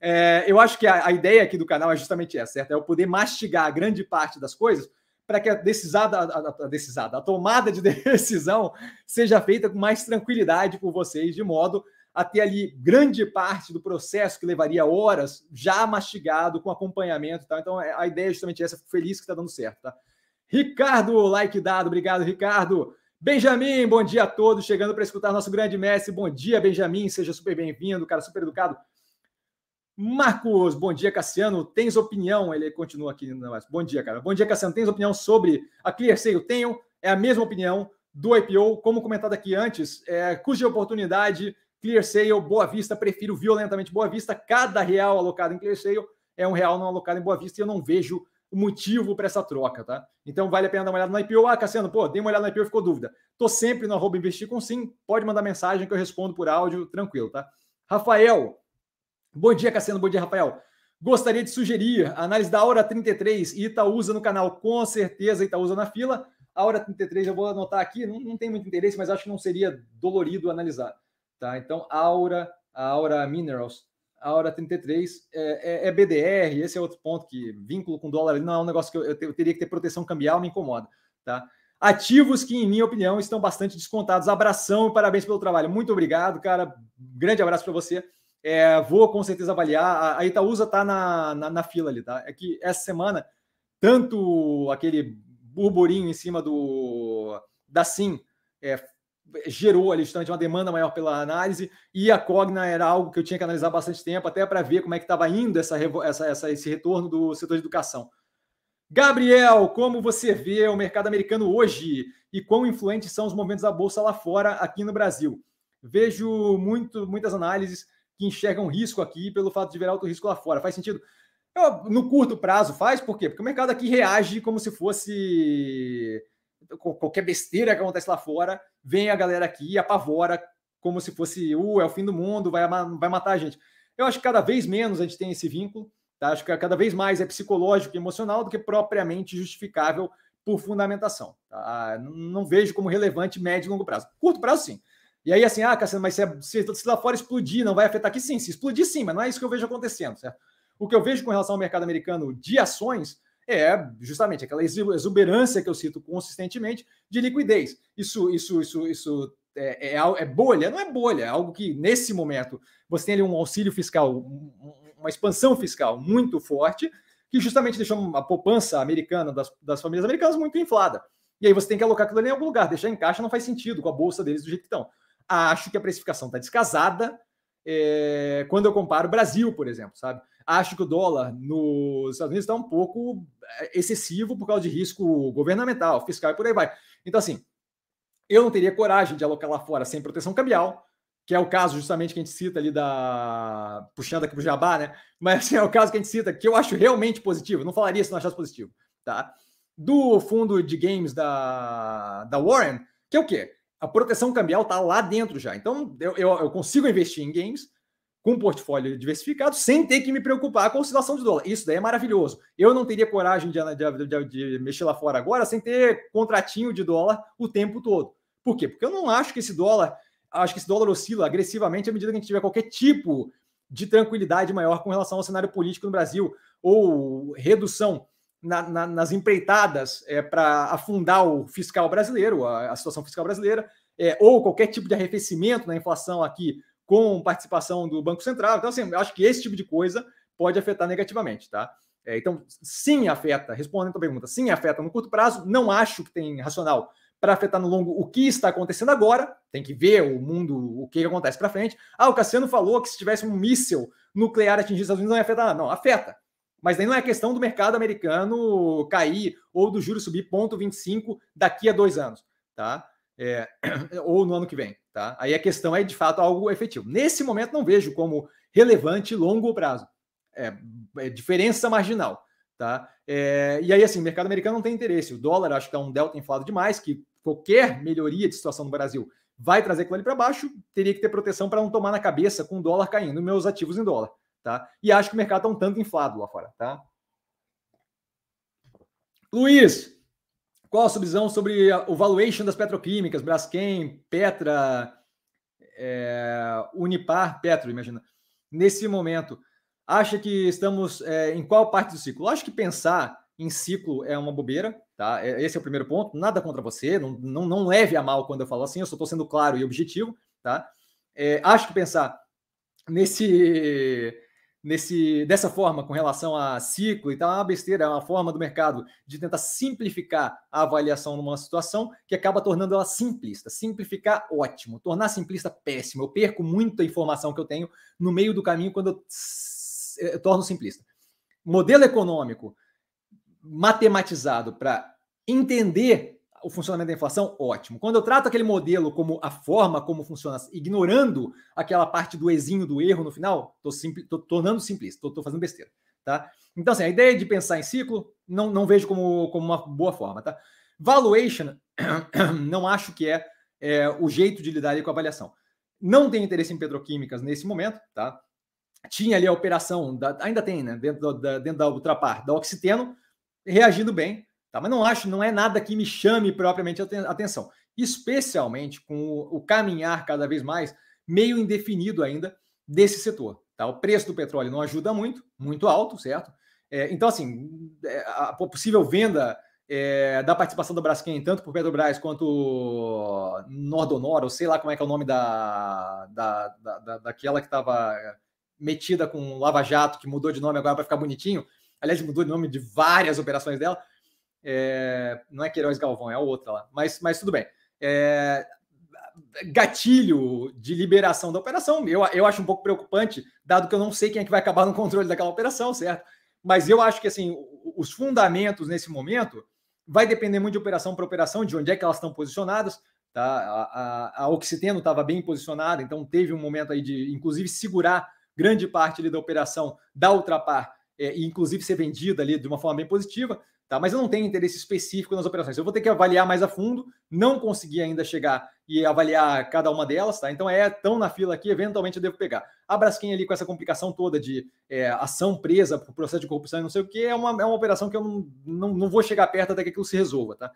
Speaker 1: É, eu acho que a, a, ideia aqui do canal é justamente essa, certo? É eu poder mastigar grande parte das coisas para que a decisada, a, a, decisada, a tomada de decisão seja feita com mais tranquilidade por vocês, de modo a ter ali grande parte do processo que levaria horas já mastigado com acompanhamento, tá? Então é, a ideia é justamente essa, fico feliz que está dando certo, tá? Ricardo, like dado, obrigado, Ricardo. Benjamin, bom dia a todos, chegando para escutar nosso grande mestre. Bom dia, Benjamin, seja super bem-vindo, cara, super educado. Marcos, bom dia, Cassiano. Tens opinião? Ele continua aqui. Bom dia, cara. Bom dia, Cassiano. Tens opinião sobre a ClearSale? Tenho. É a mesma opinião do IPO. Como comentado aqui antes, é, custo de oportunidade, ClearSale, Boa Vista. Prefiro violentamente Boa Vista. Cada real alocado em ClearSale é um real não alocado em Boa Vista e eu não vejo o motivo para essa troca, tá? Então vale a pena dar uma olhada no IPO. Ah, Cassiano, pô, dei uma olhada no IPO ficou dúvida. Tô sempre no arroba investir com sim. Pode mandar mensagem que eu respondo por áudio, tranquilo, tá? Rafael, Bom dia, Cassiano. Bom dia, Rafael. Gostaria de sugerir a análise da Aura 33 e Itaúsa no canal. Com certeza, Itaúsa na fila. A Aura 33 eu vou anotar aqui, não, não tem muito interesse, mas acho que não seria dolorido analisar. Tá? Então, Aura, Aura Minerals, Aura 33 é, é, é, BDR, esse é outro ponto que vínculo com dólar não é um negócio que eu, eu, eu teria que ter proteção cambial, me incomoda. Tá? Ativos que, em minha opinião, estão bastante descontados. Abração e parabéns pelo trabalho. Muito obrigado, cara. Grande abraço para você. É, vou com certeza avaliar. A Itaúsa está na, na, na, fila ali, tá? É que essa semana, tanto aquele burburinho em cima do da SIM é, gerou ali justamente uma demanda maior pela análise, e a Cogna era algo que eu tinha que analisar bastante tempo, até para ver como é que estava indo essa, essa, essa, esse retorno do setor de educação. Gabriel, como você vê o mercado americano hoje e quão influentes são os movimentos da bolsa lá fora, aqui no Brasil? Vejo muito, muitas análises que enxergam risco aqui pelo fato de ver alto risco lá fora. Faz sentido? Eu, no curto prazo faz, por quê? Porque o mercado aqui reage como se fosse qualquer besteira que acontece lá fora, vem a galera aqui e apavora como se fosse, uh, é o fim do mundo, vai, vai matar a gente. Eu acho que cada vez menos a gente tem esse vínculo, tá? Acho que cada vez mais é psicológico e emocional do que propriamente justificável por fundamentação. Tá? Não vejo como relevante médio e longo prazo. Curto prazo, sim. E aí, assim, ah, Cassiano, mas se, é, se, se, lá fora explodir, não vai afetar aqui? Sim, se explodir, sim, mas não é isso que eu vejo acontecendo, certo? O que eu vejo com relação ao mercado americano de ações é justamente aquela exuberância que eu cito consistentemente de liquidez. Isso, isso, isso, isso é, é, é, bolha? Não é bolha, é algo que nesse momento você tem ali um auxílio fiscal, uma expansão fiscal muito forte, que justamente deixou a poupança americana das, das famílias americanas muito inflada. E aí você tem que alocar aquilo ali em algum lugar, deixar em caixa não faz sentido com a bolsa deles do jeito que estão acho que a precificação está descasada é, quando eu comparo o Brasil, por exemplo, sabe? Acho que o dólar nos Estados Unidos está um pouco excessivo por causa de risco governamental, fiscal e por aí vai. Então, assim, eu não teria coragem de alocar lá fora sem proteção cambial, que é o caso justamente que a gente cita ali da. puxando aqui para o Jabá, né? Mas assim, é o caso que a gente cita, que eu acho realmente positivo. Não falaria se não achasse positivo, tá? Do fundo de games da, da Warren, que é o quê? A proteção cambial tá lá dentro já. Então, eu, eu, eu consigo investir em games com um portfólio diversificado sem ter que me preocupar com a oscilação de dólar. Isso daí é maravilhoso. Eu não teria coragem de, de, de, de mexer lá fora agora sem ter contratinho de dólar o tempo todo. Por quê? Porque eu não acho que esse dólar, acho que esse dólar oscila agressivamente à medida que a gente tiver qualquer tipo de tranquilidade maior com relação ao cenário político no Brasil ou redução na, na, nas empreitadas é, para afundar o fiscal brasileiro, a, a situação fiscal brasileira, é, ou qualquer tipo de arrefecimento na inflação aqui com participação do Banco Central. Então, assim, acho que esse tipo de coisa pode afetar negativamente, tá? É, então, sim, afeta. Respondendo a tua pergunta, sim, afeta no curto prazo. Não acho que tem racional para afetar no longo o que está acontecendo agora. Tem que ver o mundo, o que acontece para frente. Ah, o Cassiano falou que se tivesse um míssil nuclear atingir os Estados Unidos não ia afetar. Não, afeta. Mas daí não é questão do mercado americano cair ou do juro subir ponto 25 daqui a dois anos, tá? É, ou no ano que vem. Tá? Aí a questão é de fato algo efetivo. Nesse momento não vejo como relevante longo prazo. É, é diferença marginal. Tá? É, e aí, assim, o mercado americano não tem interesse. O dólar acho que está um delta inflado demais, que qualquer melhoria de situação no Brasil vai trazer aquilo ali para baixo, teria que ter proteção para não tomar na cabeça com o dólar caindo, meus ativos em dólar. Tá? E acho que o mercado está um tanto inflado lá fora. Tá? Luiz, qual a sua visão sobre o valuation das petroquímicas, Braskem, Petra, é, Unipar, Petro, imagina, nesse momento? Acha que estamos é, em qual parte do ciclo? Acho que pensar em ciclo é uma bobeira, tá? É, esse é o primeiro ponto. Nada contra você, não, não, não leve a mal quando eu falo assim, eu só estou sendo claro e objetivo, tá? É, acho que pensar nesse nesse, dessa forma com relação a ciclo e tal, é uma besteira, é uma forma do mercado de tentar simplificar a avaliação numa situação que acaba tornando ela simplista. Simplificar, ótimo. Tornar simplista, péssimo. Eu perco muita informação que eu tenho no meio do caminho quando eu, eu torno simplista. Modelo econômico matematizado para entender o funcionamento da inflação, ótimo. Quando eu trato aquele modelo como a forma como funciona, ignorando aquela parte do exinho do erro no final, estou tornando simplista, estou fazendo besteira. Tá? Então, assim, a ideia de pensar em ciclo, não, não vejo como, como uma boa forma. Tá? Valuation, não acho que é, é o jeito de lidar com a avaliação. Não tem interesse em petroquímicas nesse momento, tá? Tinha ali a operação, da, ainda tem, né? Dentro da, dentro da Ultrapar, da Oxiteno, reagindo bem, Tá? Mas não acho, não é nada que me chame propriamente a atenção, especialmente com o, o caminhar cada vez mais meio indefinido ainda desse setor. Tá? O preço do petróleo não ajuda muito, muito alto, certo? É, então, assim, é, a possível venda é, da participação da Braskem, tanto por Petrobras quanto Nordonor, ou sei lá como é que é o nome da, da, da, daquela que estava metida com Lava Jato, que mudou de nome agora para ficar bonitinho. Aliás, mudou de nome de várias operações dela. É, não é Queiroz Galvão, é a outra lá. Mas, mas tudo bem. É, gatilho de liberação da operação, eu, eu acho um pouco preocupante, dado que eu não sei quem é que vai acabar no controle daquela operação, certo? Mas eu acho que assim, os fundamentos nesse momento vai depender muito de operação para operação, de onde é que elas estão posicionadas. Tá? A, a, a estava bem posicionada, então teve um momento aí de, inclusive, segurar grande parte ali da operação da Ultrapar, é, e inclusive ser vendida ali de uma forma bem positiva. Tá? Mas eu não tenho interesse específico nas operações. Eu vou ter que avaliar mais a fundo, não consegui ainda chegar e avaliar cada uma delas, tá? Então é tão na fila aqui, eventualmente eu devo pegar. A Braskem ali com essa complicação toda de é, ação presa por processo de corrupção e não sei o que, é uma, é uma operação que eu não, não, não vou chegar perto até que aquilo se resolva, tá?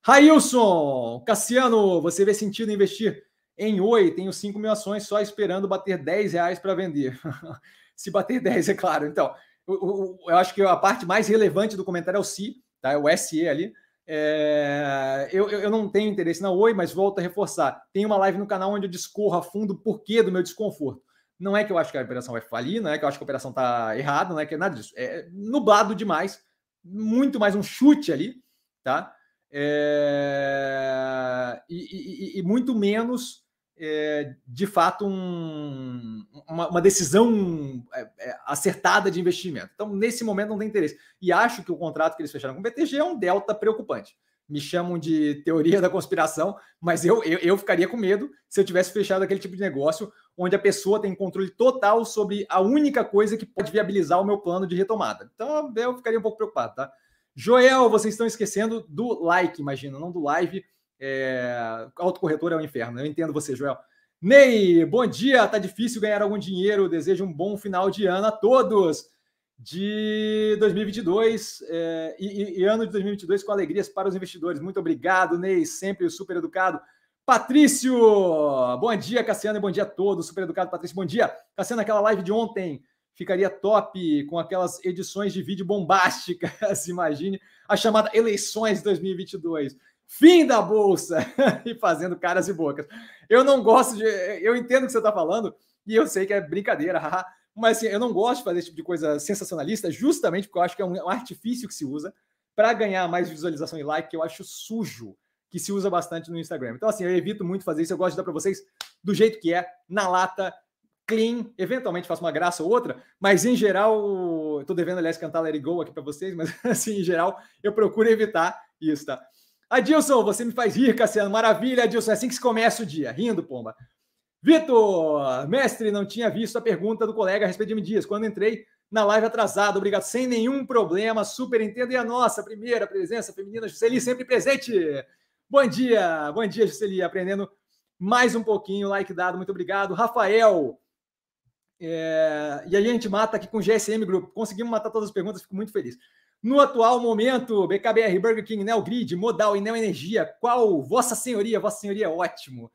Speaker 1: Railson, Cassiano, você vê sentido em investir em Oi? Tenho 5 mil ações só esperando bater 10 reais para vender. se bater 10, é claro. Então, eu, acho que a parte mais relevante do comentário é o si, tá? É o SE ali. É, eu, eu não tenho interesse na Oi, mas volto a reforçar. Tem uma live no canal onde eu discorro a fundo o porquê do meu desconforto. Não é que eu acho que a operação vai falir, não é que eu acho que a operação está errada, não é que é nada disso. É nublado demais, muito mais um chute ali, tá? É, e, e, e, muito menos é, de fato um, uma, uma, decisão é, é, acertada de investimento. Então, nesse momento, não tem interesse. E acho que o contrato que eles fecharam com o BTG é um delta preocupante. me chamam de teoria da conspiração, mas eu, eu, eu, ficaria com medo se eu tivesse fechado aquele tipo de negócio onde a pessoa tem controle total sobre a única coisa que pode viabilizar o meu plano de retomada. Então, eu ficaria um pouco preocupado, tá? Joel, vocês estão esquecendo do like, imagina, não do live. É... Autocorretor é o inferno. Eu entendo você, Joel. Ney, bom dia. Tá difícil ganhar algum dinheiro. Desejo um bom final de ano a todos de 2022 é, e, e, ano de 2022 com alegrias para os investidores. Muito obrigado, Ney, sempre super educado. Patrício, bom dia, Cassiano, e bom dia a todos. Super educado, Patrício, bom dia. Cassiano, aquela live de ontem ficaria top com aquelas edições de vídeo bombásticas, imagine a chamada eleições 2022. Fim da bolsa e fazendo caras e bocas. Eu não gosto de. Eu entendo o que você está falando e eu sei que é brincadeira, mas assim, eu não gosto de fazer esse tipo de coisa sensacionalista, justamente porque eu acho que é um, artifício que se usa para ganhar mais visualização e like, que eu acho sujo, que se usa bastante no Instagram. Então, assim, eu evito muito fazer isso. Eu gosto de dar para vocês do jeito que é, na lata, clean. Eventualmente faço uma graça ou outra, mas em geral, estou devendo, aliás, cantar Let It Go aqui para vocês, mas assim, em geral, eu procuro evitar isso, tá? Adilson, você me faz rir, Cassiano. Maravilha, Adilson. É assim que se começa o dia. Rindo, pomba. Vitor, mestre, não tinha visto a pergunta do colega a respeito de Dias. Quando entrei na live atrasado, obrigado, sem nenhum problema, super entendo. E a nossa primeira presença feminina, Jusceli, sempre presente. Bom dia, bom dia, Jusceli, aprendendo mais um pouquinho, like dado, muito obrigado. Rafael, é... e aí a gente mata aqui com o GSM Group. Conseguimos matar todas as perguntas, fico muito feliz. No atual momento, BKBR, Burger King, Neogrid, Modal e Neo Energia, qual Vossa Senhoria? Vossa Senhoria é ótimo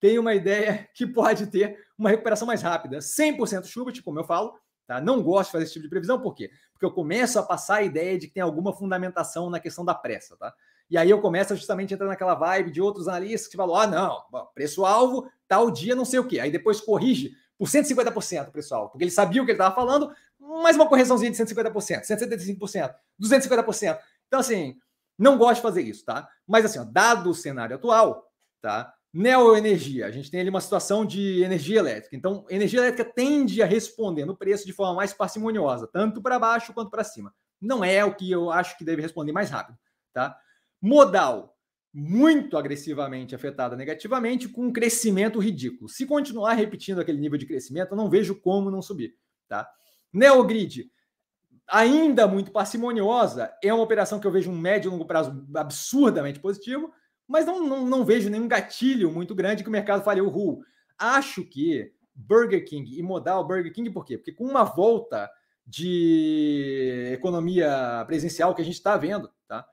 Speaker 1: tem uma ideia que pode ter uma recuperação mais rápida. 100% Schubert, como eu falo, tá? não gosto de fazer esse tipo de previsão, por quê? Porque eu começo a passar a ideia de que tem alguma fundamentação na questão da pressa, tá? E aí eu começo a justamente entrar naquela vibe de outros analistas que falam: ah, não, preço-alvo, tal dia, não sei o quê. Aí depois corrige por 150% o preço-alvo, porque ele sabia o que ele estava falando, mais uma correçãozinha de 150%, 175%, 250%. Então, assim, não gosto de fazer isso, tá? Mas, assim, ó, dado o cenário atual, tá? Neoenergia, a gente tem ali uma situação de energia elétrica. Então, energia elétrica tende a responder no preço de forma mais parcimoniosa, tanto para baixo quanto para cima. Não é o que eu acho que deve responder mais rápido, tá? Modal, muito agressivamente afetada negativamente, com um crescimento ridículo. Se continuar repetindo aquele nível de crescimento, eu não vejo como não subir, tá? Neogrid, ainda muito parcimoniosa, é uma operação que eu vejo um médio e longo prazo absurdamente positivo, mas não, não, não vejo nenhum gatilho muito grande que o mercado fale, uhul. Acho que Burger King e modal Burger King, por quê? Porque com uma volta de economia presencial que a gente está vendo, tá?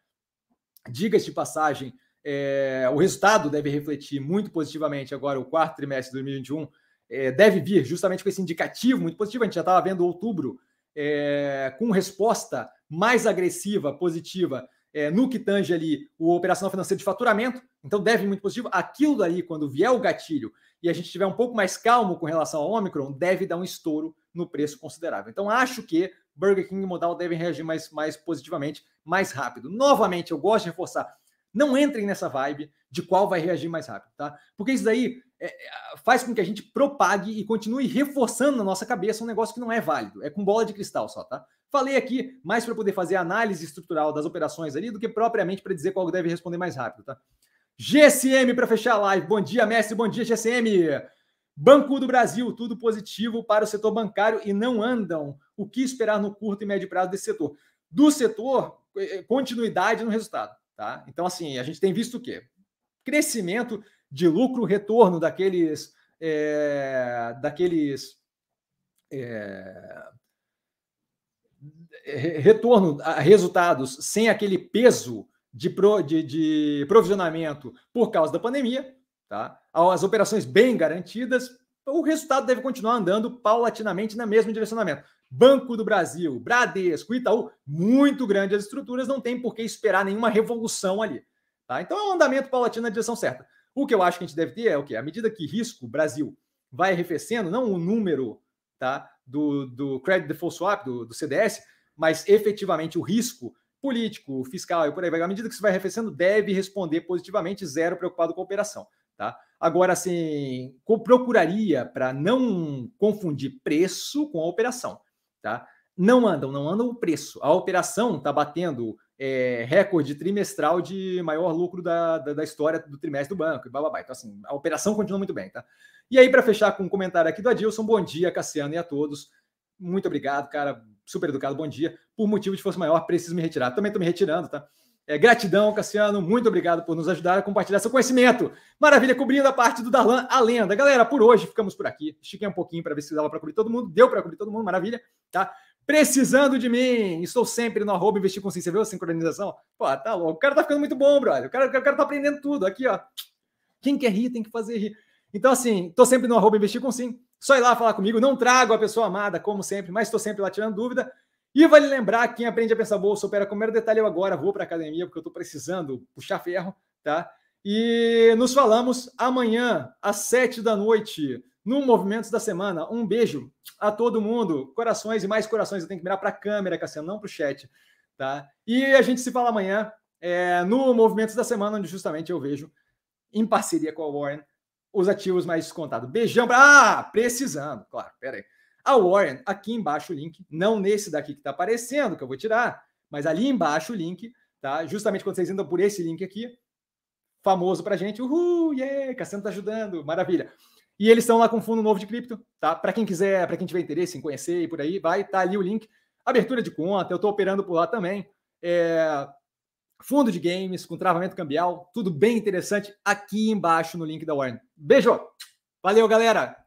Speaker 1: Diga-se de passagem, é, o resultado deve refletir muito positivamente agora, o quarto trimestre de 2021, é, deve vir justamente com esse indicativo muito positivo. A gente já estava vendo outubro é, com resposta mais agressiva, positiva é, no que tange ali o operacional financeiro de faturamento, então deve muito positivo. Aquilo dali, quando vier o gatilho e a gente estiver um pouco mais calmo com relação ao Omicron, deve dar um estouro no preço considerável. Então acho que Burger King e Modal devem reagir mais, mais positivamente, mais rápido. Novamente, eu gosto de reforçar, não entrem nessa vibe de qual vai reagir mais rápido, tá? Porque isso daí é, é, faz com que a gente propague e continue reforçando na nossa cabeça um negócio que não é válido. É com bola de cristal só, tá? Falei aqui mais para poder fazer análise estrutural das operações ali do que propriamente para dizer qual deve responder mais rápido, tá? GSM para fechar a live. Bom dia, mestre. Bom dia, GSM. Banco do Brasil, tudo positivo para o setor bancário e não andam. O que esperar no curto e médio prazo desse setor? Do setor, é, continuidade no resultado, tá? Então, assim, a gente tem visto o quê? Crescimento de lucro, retorno daqueles. É, daqueles. É, retorno a resultados sem aquele peso de, pro, de, de provisionamento por causa da pandemia, tá? as operações bem garantidas, o resultado deve continuar andando paulatinamente na mesmo direcionamento. Banco do Brasil, Bradesco, Itaú, muito grandes as estruturas, não tem por que esperar nenhuma revolução ali. Tá? Então é um andamento paulatino na direção certa. O que eu acho que a gente deve ter é o que? À medida que risco Brasil vai arrefecendo, não o número tá, do, do Credit Default Swap, do, do CDS, mas efetivamente o risco político, fiscal e por aí vai, à medida que isso vai arrefecendo, deve responder positivamente, zero preocupado com a operação. Tá? Agora, assim, procuraria para não confundir preço com a operação. Tá? Não andam, não andam o preço. A operação está batendo é, recorde trimestral de maior lucro da, da, da, história do trimestre do banco e blá. Então, assim, a operação continua muito bem, tá? E aí, para fechar com um comentário aqui do Adilson, bom dia, Cassiano e a todos. Muito obrigado, cara. Super educado, bom dia. Por motivo de força maior, preciso me retirar. Também estou me retirando, tá? É, gratidão, Cassiano. Muito obrigado por nos ajudar a compartilhar seu conhecimento. Maravilha, cobrindo a parte do Darlan, a lenda. Galera, por hoje ficamos por aqui. Estiquei um pouquinho para ver se dava para cobrir todo mundo. Deu para cobrir todo mundo, maravilha, tá? Precisando de mim, estou sempre no arroba investir com. Você viu a sincronização? Pô, tá louco. O cara tá ficando muito bom, brother. O cara, o cara tá aprendendo tudo. Aqui, ó. Quem quer rir tem que fazer rir. Então, assim, estou sempre no arroba investir com sim. Só ir lá falar comigo. Não trago a pessoa amada, como sempre, mas estou sempre lá tirando dúvida. E vale lembrar, quem aprende a pensar bolsa opera com mero detalhe. Eu agora vou para academia porque eu estou precisando puxar ferro, tá? E nos falamos amanhã, às sete da noite, no Movimentos da Semana. Um beijo a todo mundo. Corações e mais corações. Eu tenho que mirar para a câmera, Cassiano, não para o chat. Tá? E a gente se fala amanhã é, no Movimentos da Semana, onde justamente eu vejo, em parceria com a Warren, os ativos mais descontados. Beijão para. Ah, precisando, claro, peraí. A Warren, aqui embaixo o link, não nesse daqui que está aparecendo, que eu vou tirar, mas ali embaixo o link, tá? Justamente quando vocês entram por esse link aqui, famoso para gente, uhul, yeah, Cassiano tá ajudando, maravilha. E eles estão lá com fundo novo de cripto, tá? Para quem quiser, para quem tiver interesse em conhecer e por aí, vai, tá ali o link. Abertura de conta, eu estou operando por lá também. É... Fundo de games com travamento cambial, tudo bem interessante aqui embaixo no link da Warren. Beijo! Valeu, galera!